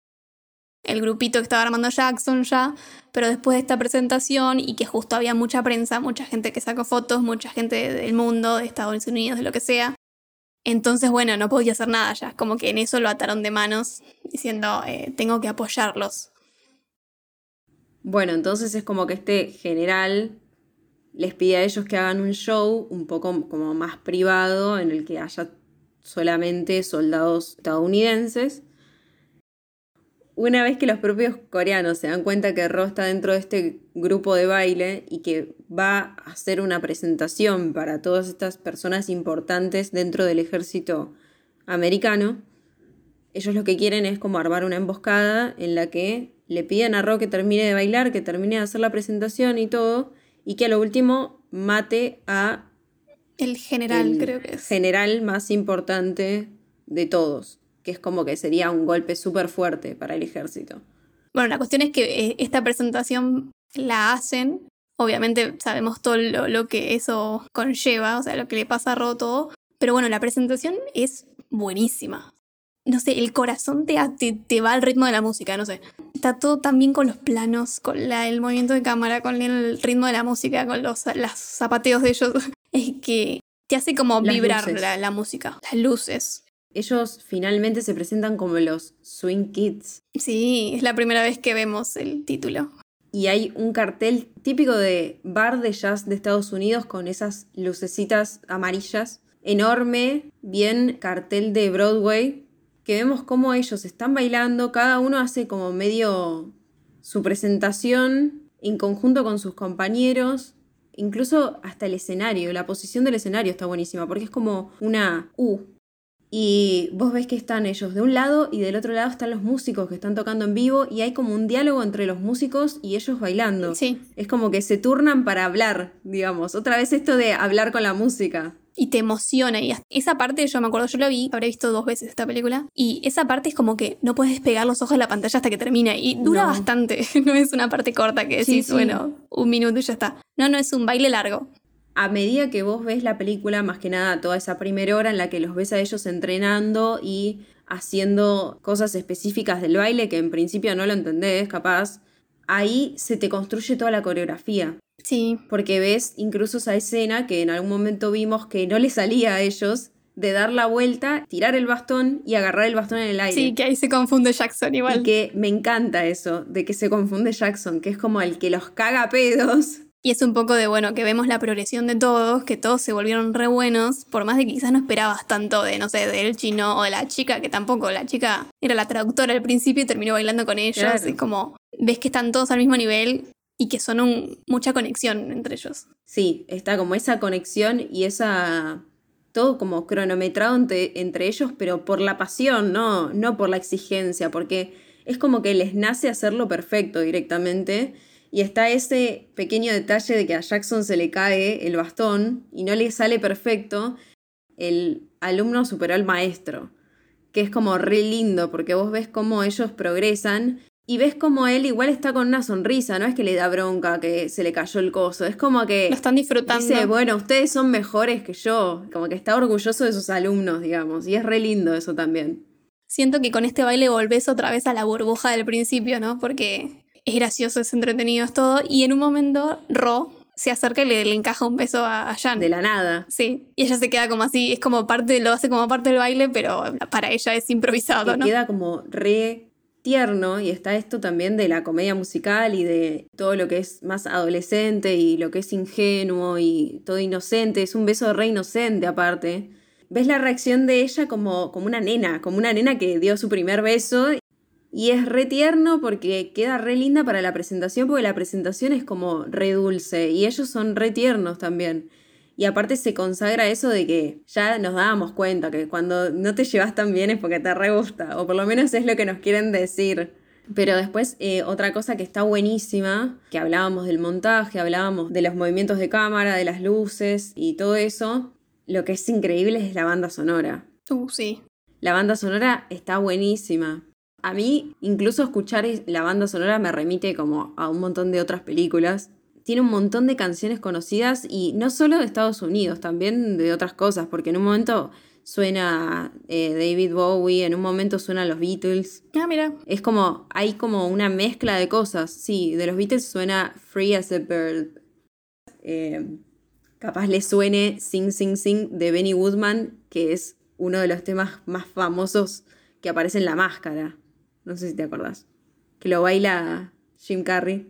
el grupito que estaba armando Jackson ya, pero después de esta presentación y que justo había mucha prensa, mucha gente que sacó fotos, mucha gente del mundo, de Estados Unidos, de lo que sea. Entonces, bueno, no podía hacer nada ya, como que en eso lo ataron de manos, diciendo, eh, tengo que apoyarlos. Bueno, entonces es como que este general les pide a ellos que hagan un show un poco como más privado en el que haya solamente soldados estadounidenses. Una vez que los propios coreanos se dan cuenta que Ro está dentro de este grupo de baile y que va a hacer una presentación para todas estas personas importantes dentro del ejército americano, ellos lo que quieren es como armar una emboscada en la que le piden a Ro que termine de bailar, que termine de hacer la presentación y todo, y que a lo último mate a El general, el creo que es. general más importante de todos, que es como que sería un golpe súper fuerte para el ejército. Bueno, la cuestión es que eh, esta presentación la hacen. Obviamente sabemos todo lo, lo que eso conlleva, o sea, lo que le pasa a Ro todo. Pero bueno, la presentación es buenísima. No sé, el corazón te, te, te va al ritmo de la música, no sé. Está todo tan bien con los planos, con la- el movimiento de cámara, con el ritmo de la música, con los las zapateos de ellos. Es que te hace como Las vibrar la música, las luces. Ellos finalmente se presentan como los Swing Kids. Sí, es la primera vez que vemos el título. Y hay un cartel típico de bar de jazz de Estados Unidos con esas lucecitas amarillas. Enorme, bien cartel de Broadway. Que vemos cómo ellos están bailando. Cada uno hace como medio su presentación en conjunto con sus compañeros. Incluso hasta el escenario. La posición del escenario está buenísima porque es como una U. Y vos ves que están ellos de un lado y del otro lado están los músicos que están tocando en vivo y hay como un diálogo entre los músicos y ellos bailando. Sí. Es como que se turnan para hablar, digamos. Otra vez esto de hablar con la música. y te emociona. Y esa parte, yo me acuerdo, yo lo vi, habré visto dos veces esta película. Y esa parte es como que no puedes despegar los ojos de la pantalla hasta que termina. Y dura No. bastante. No es una parte corta que Sí, decís, sí. bueno, un minuto y ya está. No, no, es un baile largo. A medida que vos ves la película, más que nada toda esa primera hora en la que los ves a ellos entrenando y haciendo cosas específicas del baile que en principio no lo entendés, capaz, ahí se te construye toda la coreografía. Sí. Porque ves incluso esa escena que en algún momento vimos que no le salía a ellos de dar la vuelta, tirar el bastón y agarrar el bastón en el aire. Sí, que ahí se confunde Jackson igual. Y que me encanta eso, de que se confunde Jackson, que es como el que los caga a pedos. Y es un poco de, bueno, que vemos la progresión de todos, que todos se volvieron re buenos, por más de que quizás no esperabas tanto de, no sé, del chino o de la chica, que tampoco, la chica era la traductora al principio y terminó bailando con ellos. Claro. Es como, ves que están todos al mismo nivel y que son un- mucha conexión entre ellos. Sí, está como esa conexión y esa... Todo como cronometrado entre, entre ellos, pero por la pasión, no, no por la exigencia, porque es como que les nace hacerlo perfecto directamente. Y está ese pequeño detalle de que a Jackson se le cae el bastón y no le sale perfecto. El alumno superó al maestro, que es como re lindo, porque vos ves cómo ellos progresan y ves como él igual está con una sonrisa, no es que le da bronca que se le cayó el coso, es como que Lo están disfrutando. dice, bueno, ustedes son mejores que yo, como que está orgulloso de sus alumnos, digamos, y es re lindo eso también. Siento que con este baile volvés otra vez a la burbuja del principio, ¿no? Porque es gracioso, es entretenido, es todo. Y en un momento, Ro se acerca y le, le encaja un beso a, a Jan. De la nada. Sí, y ella se queda como así, es como parte, lo hace como parte del baile, pero para ella es improvisado, que ¿no? queda como re tierno y está esto también de la comedia musical y de todo lo que es más adolescente y lo que es ingenuo y todo inocente, es un beso re inocente aparte. Ves la reacción de ella como, como una nena, como una nena que dio su primer beso y es re tierno porque queda re linda para la presentación porque la presentación es como re dulce y ellos son re tiernos también. Y aparte se consagra eso de que ya nos dábamos cuenta que cuando no te llevas tan bien es porque te re gusta, o por lo menos es lo que nos quieren decir. Pero después eh, otra cosa que está buenísima, que hablábamos del montaje, hablábamos de los movimientos de cámara, de las luces y todo eso, lo que es increíble es la banda sonora. Uh, sí. La banda sonora está buenísima. A mí, incluso escuchar es- la banda sonora me remite como a un montón de otras películas. Tiene un montón de canciones conocidas y no solo de Estados Unidos, también de otras cosas, porque en un momento suena eh, David Bowie, en un momento suenan los Beatles. Ah, mira. Es como, hay como una mezcla de cosas. Sí, de los Beatles suena Free as a Bird. Eh, capaz le suene Sing Sing Sing de Benny Woodman, que es uno de los temas más famosos que aparece en La Máscara. No sé si te acordás. Que lo baila Jim Carrey.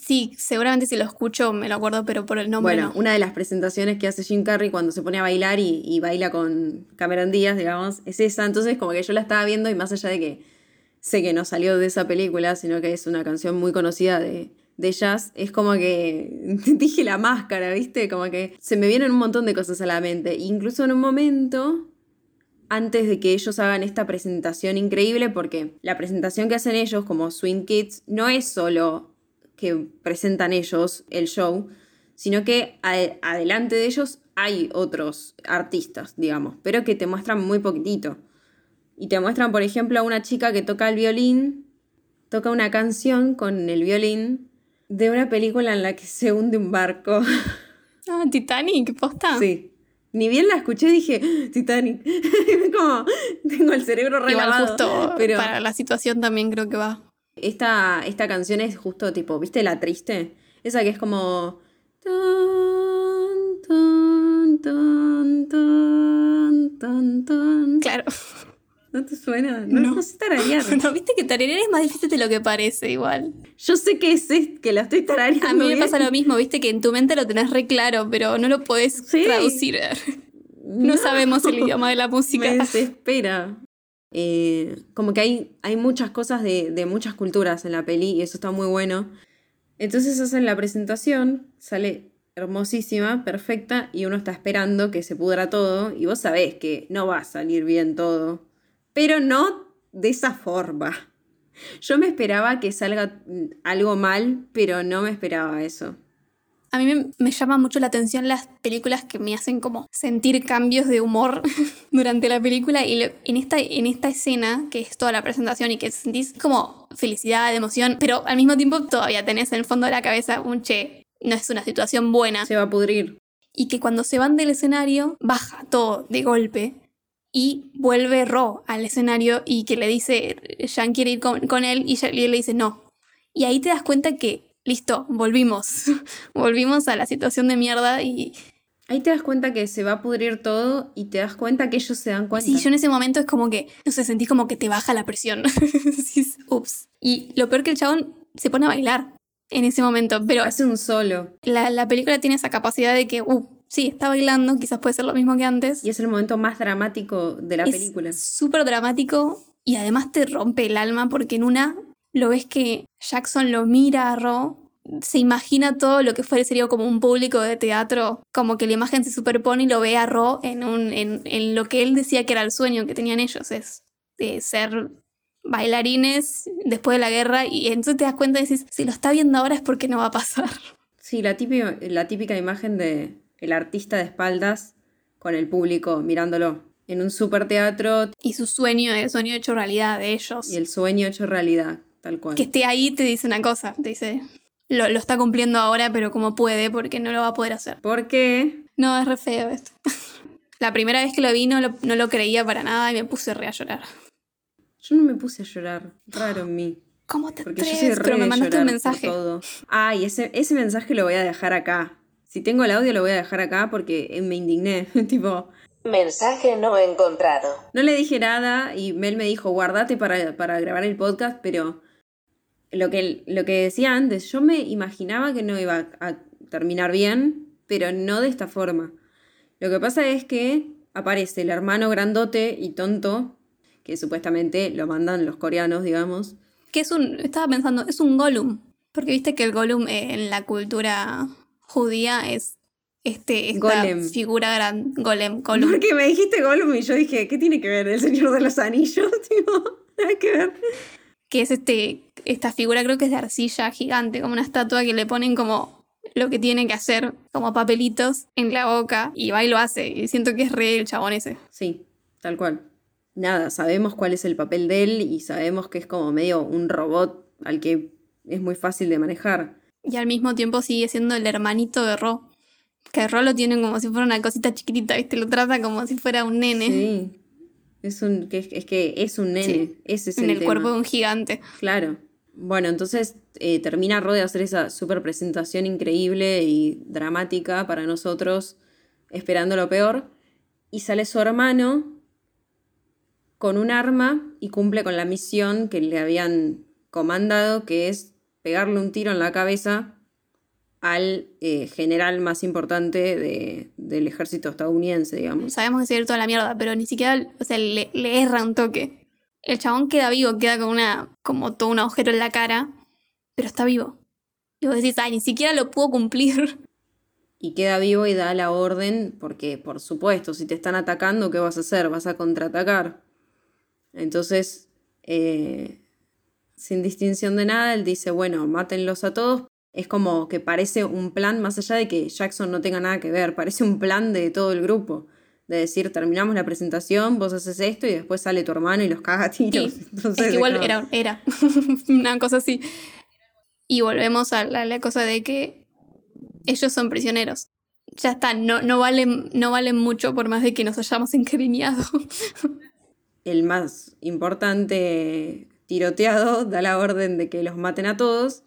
Sí, seguramente si lo escucho me lo acuerdo, pero por el nombre Bueno, no. una de las presentaciones que hace Jim Carrey cuando se pone a bailar y, y baila con Cameron Díaz, digamos, es esa. Entonces, como que yo la estaba viendo y más allá de que sé que no salió de esa película, sino que es una canción muy conocida de, de jazz, es como que dije la máscara, ¿viste? Como que se me vienen un montón de cosas a la mente. Incluso en un momento, antes de que ellos hagan esta presentación increíble, porque la presentación que hacen ellos como Swing Kids no es solo que presentan ellos el show, sino que adelante de ellos hay otros artistas, digamos, pero que te muestran muy poquitito. Y te muestran, por ejemplo, a una chica que toca el violín, toca una canción con el violín de una película en la que se hunde un barco. Ah, Titanic, posta. Sí. Ni bien la escuché dije, "Ah, Titanic. como, tengo el cerebro relavado. justo pero para la situación también creo que va. esta, esta canción es justo tipo, ¿viste la triste? Esa que es como... Tan, tan, tan, tan, tan, tan. Claro. ¿No te suena? No, No. no sé tararear. No, viste que tararear es más difícil de lo que parece, igual. Yo sé que es que la estoy tarareando A mí me bien. pasa lo mismo, viste que en tu mente lo tenés re claro, pero no lo podés Sí. traducir. No, sabemos el idioma de la música. Me desespera. Eh, como que hay, hay muchas cosas de, de muchas culturas en la peli y eso está muy bueno. Entonces hacen la presentación, sale hermosísima, perfecta, y uno está esperando que se pudra todo, y vos sabés que no va a salir bien todo, pero no de esa forma. Yo me esperaba que salga mm, algo mal, pero no me esperaba eso. A mí me, me llama mucho la atención las películas que me hacen como sentir cambios de humor durante la película y lo- en, esta, en esta escena, que es toda la presentación y que sentís como felicidad, emoción, pero al mismo tiempo todavía tenés en el fondo de la cabeza un che, no es una situación buena. Se va a pudrir. Y que cuando se van del escenario, baja todo de golpe y vuelve Ro al escenario y que le dice, Jean quiere ir con, con él y, él le dice no. Y ahí te das cuenta que, listo, volvimos. volvimos a la situación de mierda y Ahí te das cuenta que se va a pudrir todo y te das cuenta que ellos se dan cuenta. sí, yo en ese momento es como que, no sé, sentí como que te baja la presión. Ups. Y lo peor que el chabón se pone a bailar en ese momento, pero Hace un solo. la, la película tiene esa capacidad de que, uh, sí, está bailando, quizás puede ser lo mismo que antes. Y es el momento más dramático de la es película. súper dramático y además te rompe el alma porque en una lo ves que Jackson lo mira a Ro, se imagina todo lo que fuera sería como un público de teatro, como que la imagen se superpone y lo ve a Ro en, un, en, en lo que él decía que era el sueño que tenían ellos, es de ser bailarines después de la guerra y entonces te das cuenta y dices, si lo está viendo ahora es porque no va a pasar. Sí, la típica, la típica imagen de el artista de espaldas con el público mirándolo. En un super teatro Y su sueño, el sueño hecho realidad de ellos. y el sueño hecho realidad, tal cual. que esté ahí te dice una cosa, te dice, lo, lo está cumpliendo ahora, pero como puede, porque no lo va a poder hacer. ¿Por qué? No, es re feo esto. La primera vez que lo vi no lo, no lo creía para nada y me puse re a llorar. Yo no me puse a llorar. Raro en mí. ¿Cómo te Porque yo soy atreves? re Pero me mandaste un mensaje. todo. Ay, ese, ese mensaje lo voy a dejar acá. Si tengo el audio lo voy a dejar acá porque eh, me indigné. tipo, Mensaje no encontrado. No le dije nada y Mel me dijo, guardate para, para grabar el podcast, pero lo que, lo que decía antes, yo me imaginaba que no iba a terminar bien, pero no de esta forma. Lo que pasa es que aparece el hermano grandote y tonto, que supuestamente lo mandan los coreanos, digamos. Que es un, estaba pensando, es un Gollum. Porque viste que el Gollum eh, en la cultura judía es este, esta Golem. figura gran, Golem, Gollum. Porque me dijiste Gollum y yo dije, ¿qué tiene que ver el Señor de los Anillos? Tipo, nada que ver. que es este, esta figura, creo que es de arcilla gigante, como una estatua que le ponen como lo que tiene que hacer, como papelitos en la boca, y va y lo hace, y siento que es re el chabón ese. Sí, tal cual. Nada, sabemos cuál es el papel de él y sabemos que es como medio un robot al que es muy fácil de manejar. Y al mismo tiempo sigue siendo el hermanito de Ro, Que Ro lo tiene como si fuera una cosita chiquitita, ¿viste? Lo trata como si fuera un nene. Sí. Es, un, que, es que es un nene. Sí. Ese es en el cuerpo de un gigante. Claro. Bueno, entonces eh, termina Ro de hacer esa super presentación increíble y dramática para nosotros, esperando lo peor. Y sale su hermano con un arma y cumple con la misión que le habían comandado, que es pegarle un tiro en la cabeza al eh, general más importante de- del ejército estadounidense, digamos. Sabemos que se toda la mierda, pero ni siquiera, o sea, le, le erra un toque. El chabón queda vivo, queda con una, como todo un agujero en la cara, pero está vivo. Y vos decís, ay, ni siquiera lo pudo cumplir. y queda vivo y da la orden, porque por supuesto, si te están atacando, ¿qué vas a hacer? Vas a contraatacar. Entonces, eh, sin distinción de nada, él dice, bueno, mátenlos a todos. Es como que parece un plan, más allá de que Jackson no tenga nada que ver, parece un plan de todo el grupo. De decir, terminamos la presentación, vos haces esto y después sale tu hermano y los caga a tiros. Sí, Entonces, es que igual era, era una cosa así. Y volvemos a la, la cosa de que ellos son prisioneros. Ya está, no, no, valen, no valen mucho por más de que nos hayamos encariñado. el más importante tiroteado da la orden de que los maten a todos.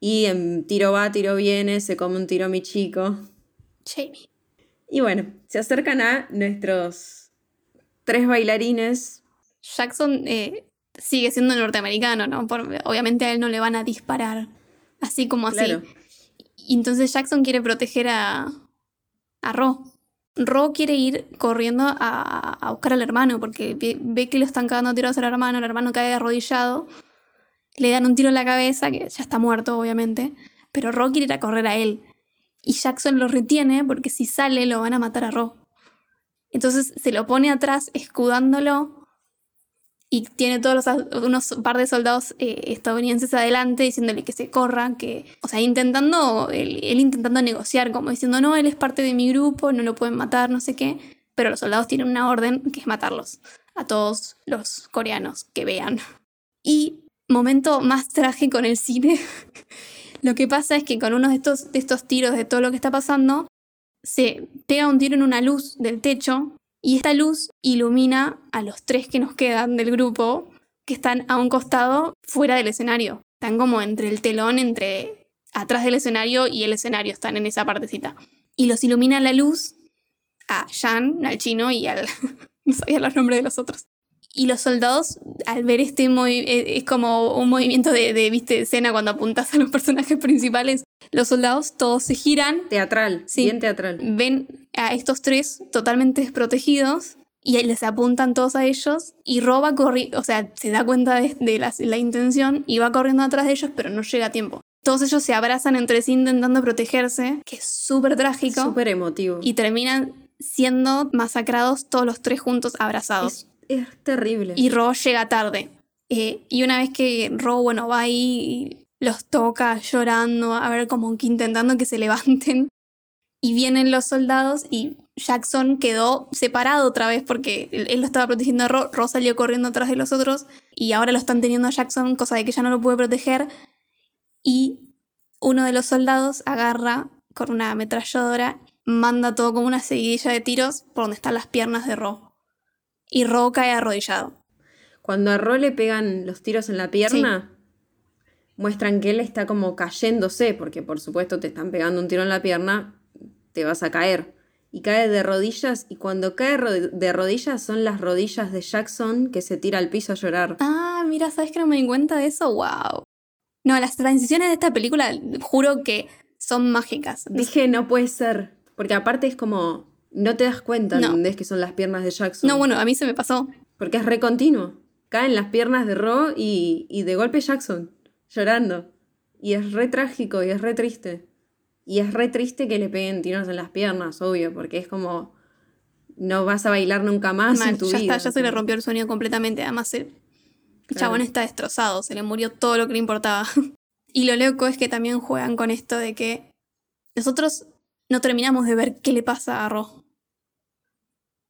Y en tiro va, tiro viene, se come un tiro mi chico. Jamie. Y bueno, se acercan a nuestros tres bailarines. Jackson eh, sigue siendo norteamericano, ¿no? Por- obviamente a él no le van a disparar. Así como así. Claro. Y entonces Jackson quiere proteger a, a Ro. Ro quiere ir corriendo a, buscar al hermano porque ve, que lo están cagando tiros al hermano, el hermano cae arrodillado, le dan un tiro en la cabeza, que ya está muerto obviamente, pero Ro quiere ir a correr a él. Y Jackson lo retiene porque si sale lo van a matar a Ro. Entonces se lo pone atrás escudándolo y tiene todos los, unos par de soldados eh, estadounidenses adelante diciéndole que se corra, que, o sea, intentando, él, él intentando negociar, como diciendo, no, él es parte de mi grupo, no lo pueden matar, no sé qué, pero los soldados tienen una orden que es matarlos a todos los coreanos que vean. Y momento más trágico en el cine, lo que pasa es que con uno de estos, de estos tiros de todo lo que está pasando, se pega un tiro en una luz del techo y esta luz ilumina a los tres que nos quedan del grupo que están a un costado fuera del escenario. Están como entre el telón, entre atrás del escenario y el escenario, están en esa partecita. Y los ilumina la luz a Jan, al chino y al... no sabía los nombres de los otros. Y los soldados, al ver este movimiento, es como un movimiento de, de, viste, de escena cuando apuntas a los personajes principales. Los soldados todos se giran Teatral, Sí. bien teatral. ven a estos tres totalmente desprotegidos y les apuntan todos a ellos y roba corriendo, o sea, se da cuenta de, de la, la intención y va corriendo atrás de ellos, pero no llega a tiempo. Todos ellos se abrazan entre sí intentando protegerse, que es súper trágico, Súper emotivo. y terminan siendo masacrados todos los tres juntos abrazados. es, es terrible. Y Ro llega tarde. Eh, y una vez que Ro, bueno, va ahí los toca llorando, a ver, como que intentando que se levanten. Y vienen los soldados y Jackson quedó separado otra vez porque él, él lo estaba protegiendo a Ro. Ro salió corriendo atrás de los otros y ahora lo están teniendo a Jackson, cosa de que ya no lo puede proteger. Y uno de los soldados agarra con una ametralladora, manda todo como una seguidilla de tiros por donde están las piernas de Ro. Y Ro cae arrodillado. Cuando a Ro le pegan los tiros en la pierna, muestran que él está como cayéndose, porque por supuesto te están pegando un tiro en la pierna, te vas a caer. Y cae de rodillas, y cuando cae ro- de rodillas son las rodillas de Jackson que se tira al piso a llorar. Ah, mira, ¿sabes que no me di cuenta de eso? ¡Wow! No, las transiciones de esta película, juro que son mágicas. Dije, no puede ser, porque aparte es como, no te das cuenta, No. ¿entendés? Que son las piernas de Jackson. No, bueno, a mí se me pasó. Porque es re continuo. Caen las piernas de Ro y, y de golpe Jackson, llorando. Y es re trágico y es re triste. Y es re triste que le peguen tiros en las piernas, obvio, porque es como. No vas a bailar nunca más Mal, en tu ya vida. está, ya se le rompió el sueño completamente. Además, el Claro. chabón está destrozado, se le murió todo lo que le importaba. y lo loco es que también juegan con esto de que nosotros no terminamos de ver qué le pasa a Ro.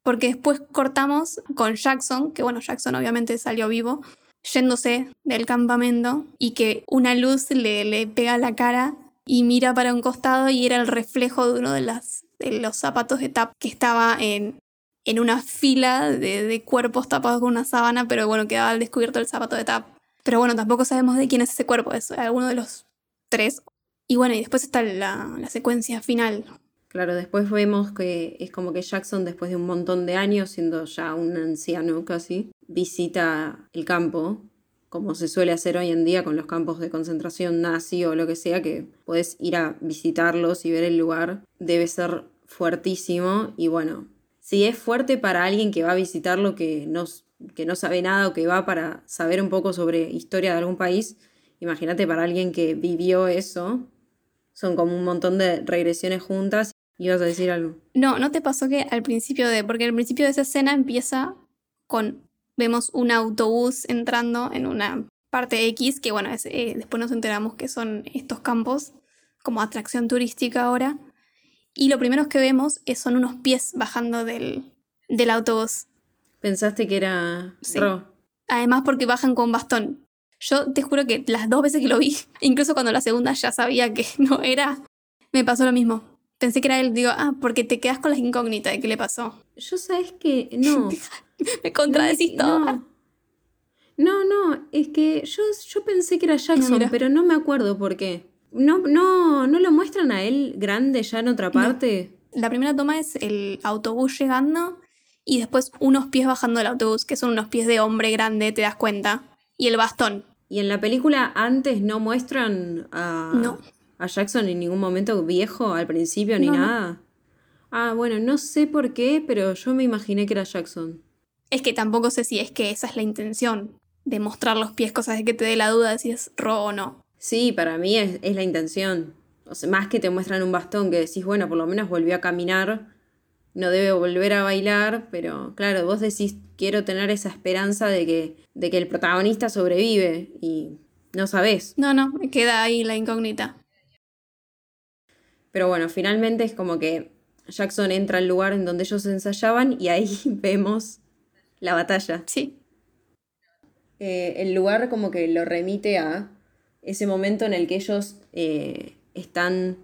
Porque después cortamos con Jackson, que bueno, Jackson obviamente salió vivo, yéndose del campamento y que una luz le, le pega la cara y mira para un costado y era el reflejo de uno de los zapatos de Tap que estaba en, en una fila de, de cuerpos tapados con una sábana, pero bueno, quedaba al descubierto el zapato de Tap. Pero bueno, tampoco sabemos de quién es ese cuerpo, es alguno de los tres. Y bueno, y después está la, la secuencia final. Claro, después vemos que es como que Jackson, después de un montón de años, siendo ya un anciano casi, visita el campo, como se suele hacer hoy en día con los campos de concentración nazi o lo que sea, que puedes ir a visitarlos y ver el lugar. Debe ser fuertísimo y bueno, si es fuerte para alguien que va a visitarlo, que no, que no sabe nada o que va para saber un poco sobre historia de algún país, imagínate para alguien que vivió eso, son como un montón de regresiones juntas ¿Ibas a decir algo? No, ¿no te pasó que al principio de... Porque al principio de esa escena empieza con... Vemos un autobús entrando en una parte X, que bueno, es, eh, después nos enteramos que son estos campos como atracción turística ahora. Y lo primero que vemos es, son unos pies bajando del, del autobús. ¿Pensaste que era Sí. Ro? Además porque bajan con bastón. Yo te juro que las dos veces que lo vi, incluso cuando la segunda ya sabía que no era, me pasó lo mismo. Pensé que era él, digo, ah, porque te quedas con la incógnita de qué le pasó. Yo sabes que no. Me contradecís no, todo. no, no, es que yo, yo pensé que era Jackson, mira. pero no me acuerdo por qué. No, no, no lo muestran a él grande ya en otra parte. La primera toma es el autobús llegando y después unos pies bajando del autobús, que son unos pies de hombre grande, te das cuenta. Y el bastón. Y en la película antes no muestran a, No. A Jackson en ningún momento viejo al principio ni No, no. nada. Ah, bueno, no sé por qué, pero yo me imaginé que era Jackson. Es que tampoco sé si es que esa es la intención, de mostrar los pies, cosas de que te dé la duda de si es Ro o no. Sí, para mí es, es la intención. O sea, más que te muestran un bastón que decís, bueno, por lo menos volvió a caminar, no debe volver a bailar, pero claro, vos decís, quiero tener esa esperanza de que, de que el protagonista sobrevive y no sabés. No, no, me queda ahí la incógnita. Pero bueno, finalmente es como que Jackson entra al lugar en donde ellos ensayaban y ahí vemos la batalla. Sí, Eh, el lugar como que lo remite a ese momento en el que ellos eh, están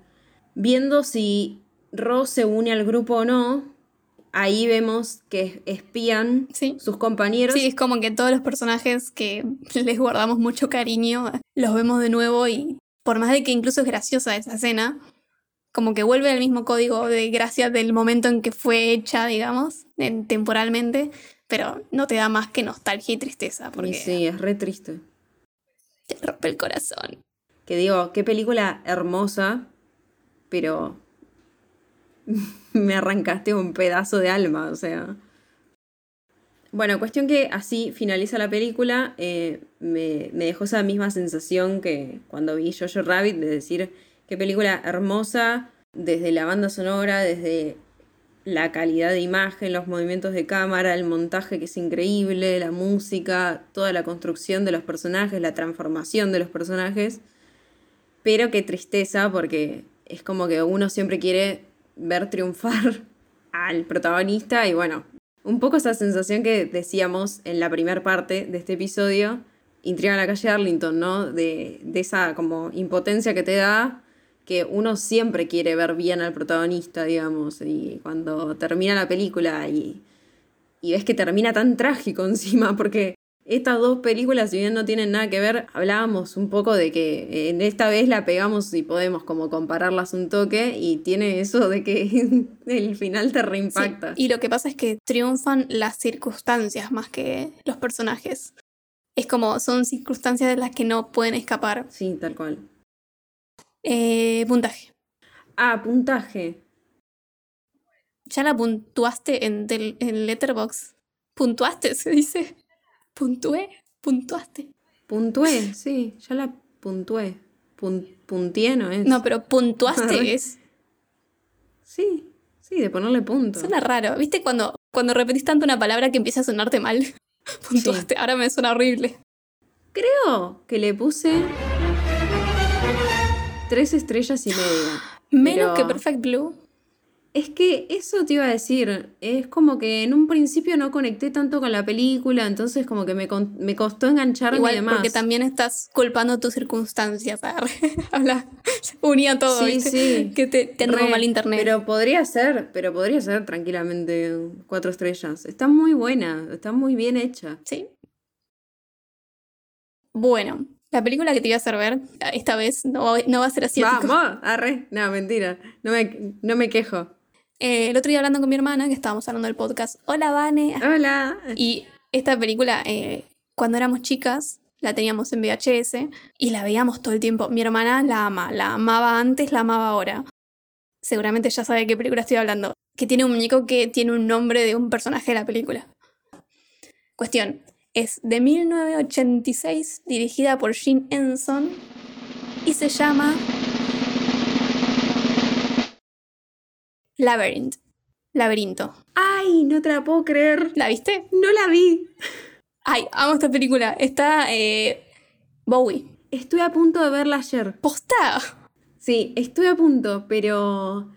viendo si Ross se une al grupo o no. Ahí vemos que espían sí. sus compañeros. Sí, es como que todos los personajes que les guardamos mucho cariño, los vemos de nuevo y por más de que incluso es graciosa esa escena, como que vuelve al mismo código de gracia del momento en que fue hecha, digamos, en- temporalmente, pero no te da más que nostalgia y tristeza, Y porque sí, es re triste. te rompe el corazón. Que digo, qué película hermosa, pero me arrancaste un pedazo de alma, o sea. Bueno, cuestión que así finaliza la película, eh, me, me dejó esa misma sensación que cuando vi Jojo Rabbit, de decir, qué película hermosa, desde la banda sonora, desde la calidad de imagen, los movimientos de cámara, el montaje que es increíble, la música, toda la construcción de los personajes, la transformación de los personajes. Pero qué tristeza porque es como que uno siempre quiere ver triunfar al protagonista y bueno, un poco esa sensación que decíamos en la primera parte de este episodio, Intriga en la calle Arlington, ¿no? De, de esa como impotencia que te da, que uno siempre quiere ver bien al protagonista, digamos, y cuando termina la película y, y ves que termina tan trágico encima, porque estas dos películas, si bien no tienen nada que ver, hablábamos un poco de que en esta vez la pegamos y podemos como compararlas un toque y tiene eso de que el final te Sí, reimpacta. Y lo que pasa es que triunfan las circunstancias más que los personajes. Es como, son circunstancias de las que no pueden escapar. Sí, tal cual. Eh, puntaje. Ah, puntaje. ¿Ya la puntuaste en, del, en Letterboxd? ¿Puntuaste? Se dice. ¿Puntué? ¿Puntuaste? Puntué, sí, ya la puntué. Pun, puntié, ¿no es? No, pero puntuaste es. Sí, sí, de ponerle punto. Suena raro. ¿Viste cuando, cuando repetís tanto una palabra que empieza a sonarte mal? Puntuaste. Ahora me suena horrible. Creo que le puse tres estrellas y media. Menos Pero- que Perfect Blue. Es que eso te iba a decir, es como que en un principio no conecté tanto con la película, entonces como que me, con- me costó engancharme y Igual demás. porque también estás culpando tus circunstancias. Habla, unía todo, Sí, ¿viste? sí. Que te, te Re, mal internet. Pero podría ser, pero podría ser tranquilamente cuatro estrellas. Está muy buena, está muy bien hecha. Sí. Bueno, la película que te iba a hacer ver, esta vez no, va- no va a ser asiático. Vamos, arre. No, mentira. No me, no me quejo. Eh, el otro día hablando con mi hermana, que estábamos hablando del podcast, Hola, Vane. Hola. Y esta película, eh, cuando éramos chicas, la teníamos en VHS y la veíamos todo el tiempo. Mi hermana la ama, la amaba antes, la amaba ahora. Seguramente ya sabe de qué película estoy hablando. Que tiene un muñeco que tiene un nombre de un personaje de la película. Cuestión, es de 1986, dirigida por Jim Henson y se llama Labyrinth. Laberinto. Ay, no te la puedo creer. ¿La viste? No la vi. Ay, amo esta película. Está eh, Bowie. Estuve a punto de verla ayer. ¡Posta! Sí, estuve a punto, pero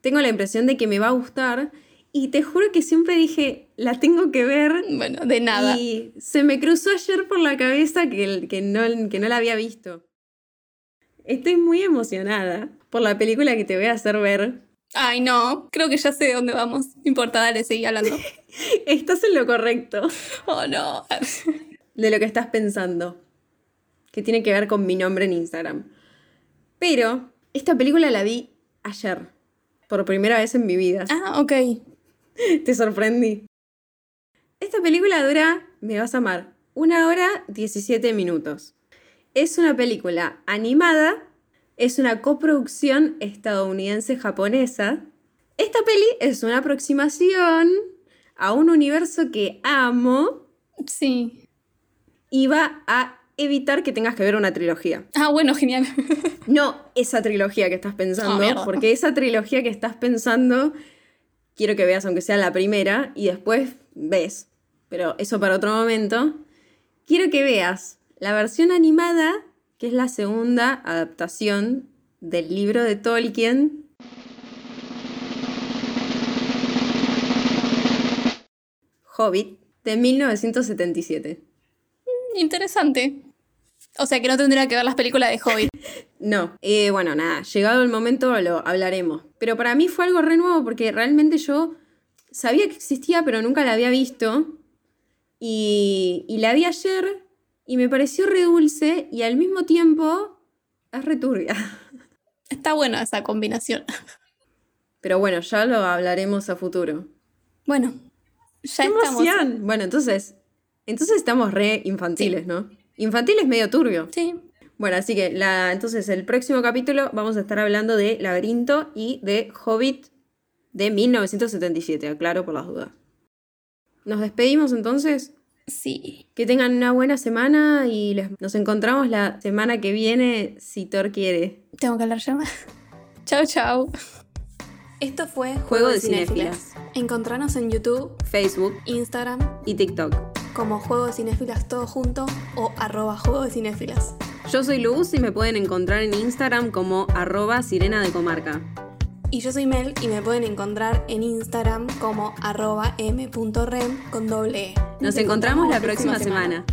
tengo la impresión de que me va a gustar. Y te juro que siempre dije, la tengo que ver. Bueno, de nada. Y se me cruzó ayer por la cabeza que, que, no, que no la había visto. Estoy muy emocionada por la película que te voy a hacer ver. Ay, no. Creo que ya sé de dónde vamos. No importa, dale, seguí hablando. Estás en lo correcto Oh, no. de lo que estás pensando. Que tiene que ver con mi nombre en Instagram. Pero esta película la vi ayer. Por primera vez en mi vida. Ah, ok. Te sorprendí. Esta película dura, me vas a amar, una hora 17 minutos. Es una película animada, es una coproducción estadounidense-japonesa. Esta peli es una aproximación a un universo que amo Sí. y va a evitar que tengas que ver una trilogía. Ah, bueno, genial. No esa trilogía que estás pensando, Ah, porque esa trilogía que estás pensando, quiero que veas aunque sea la primera y después ves. Pero eso para otro momento. Quiero que veas la versión animada, que es la segunda adaptación del libro de Tolkien. Hobbit, de 1977. Interesante. O sea que no tendría que ver las películas de Hobbit. No, eh, bueno, nada, llegado el momento lo hablaremos. Pero para mí fue algo re nuevo porque realmente yo sabía que existía, pero nunca la había visto. Y, y la vi ayer y me pareció re dulce y al mismo tiempo es re turbia. Está buena esa combinación. Pero bueno, ya lo hablaremos a futuro. Bueno, ya ¡Qué estamos. emoción! Bueno, entonces, entonces estamos re infantiles, ¿no? Infantil es medio turbio. Sí. Bueno, así que la, entonces el próximo capítulo vamos a estar hablando de Laberinto y de Hobbit de 1977, aclaro por las dudas. Nos despedimos entonces. Sí. Que tengan una buena semana y les- nos encontramos la semana que viene si Thor quiere. Tengo que hablar ya. chao, chao. Esto fue Juego de Cinéfilas. Encontranos en YouTube, Facebook Instagram, y TikTok. Como Juego de Cinéfilas todo junto o arroba Juego de Cinéfilas. Yo soy Luz y me pueden encontrar en Instagram como arroba sirena de comarca. Y yo soy Mel y me pueden encontrar en Instagram como arroba m.rem con doble E. Nos encontramos la próxima semana.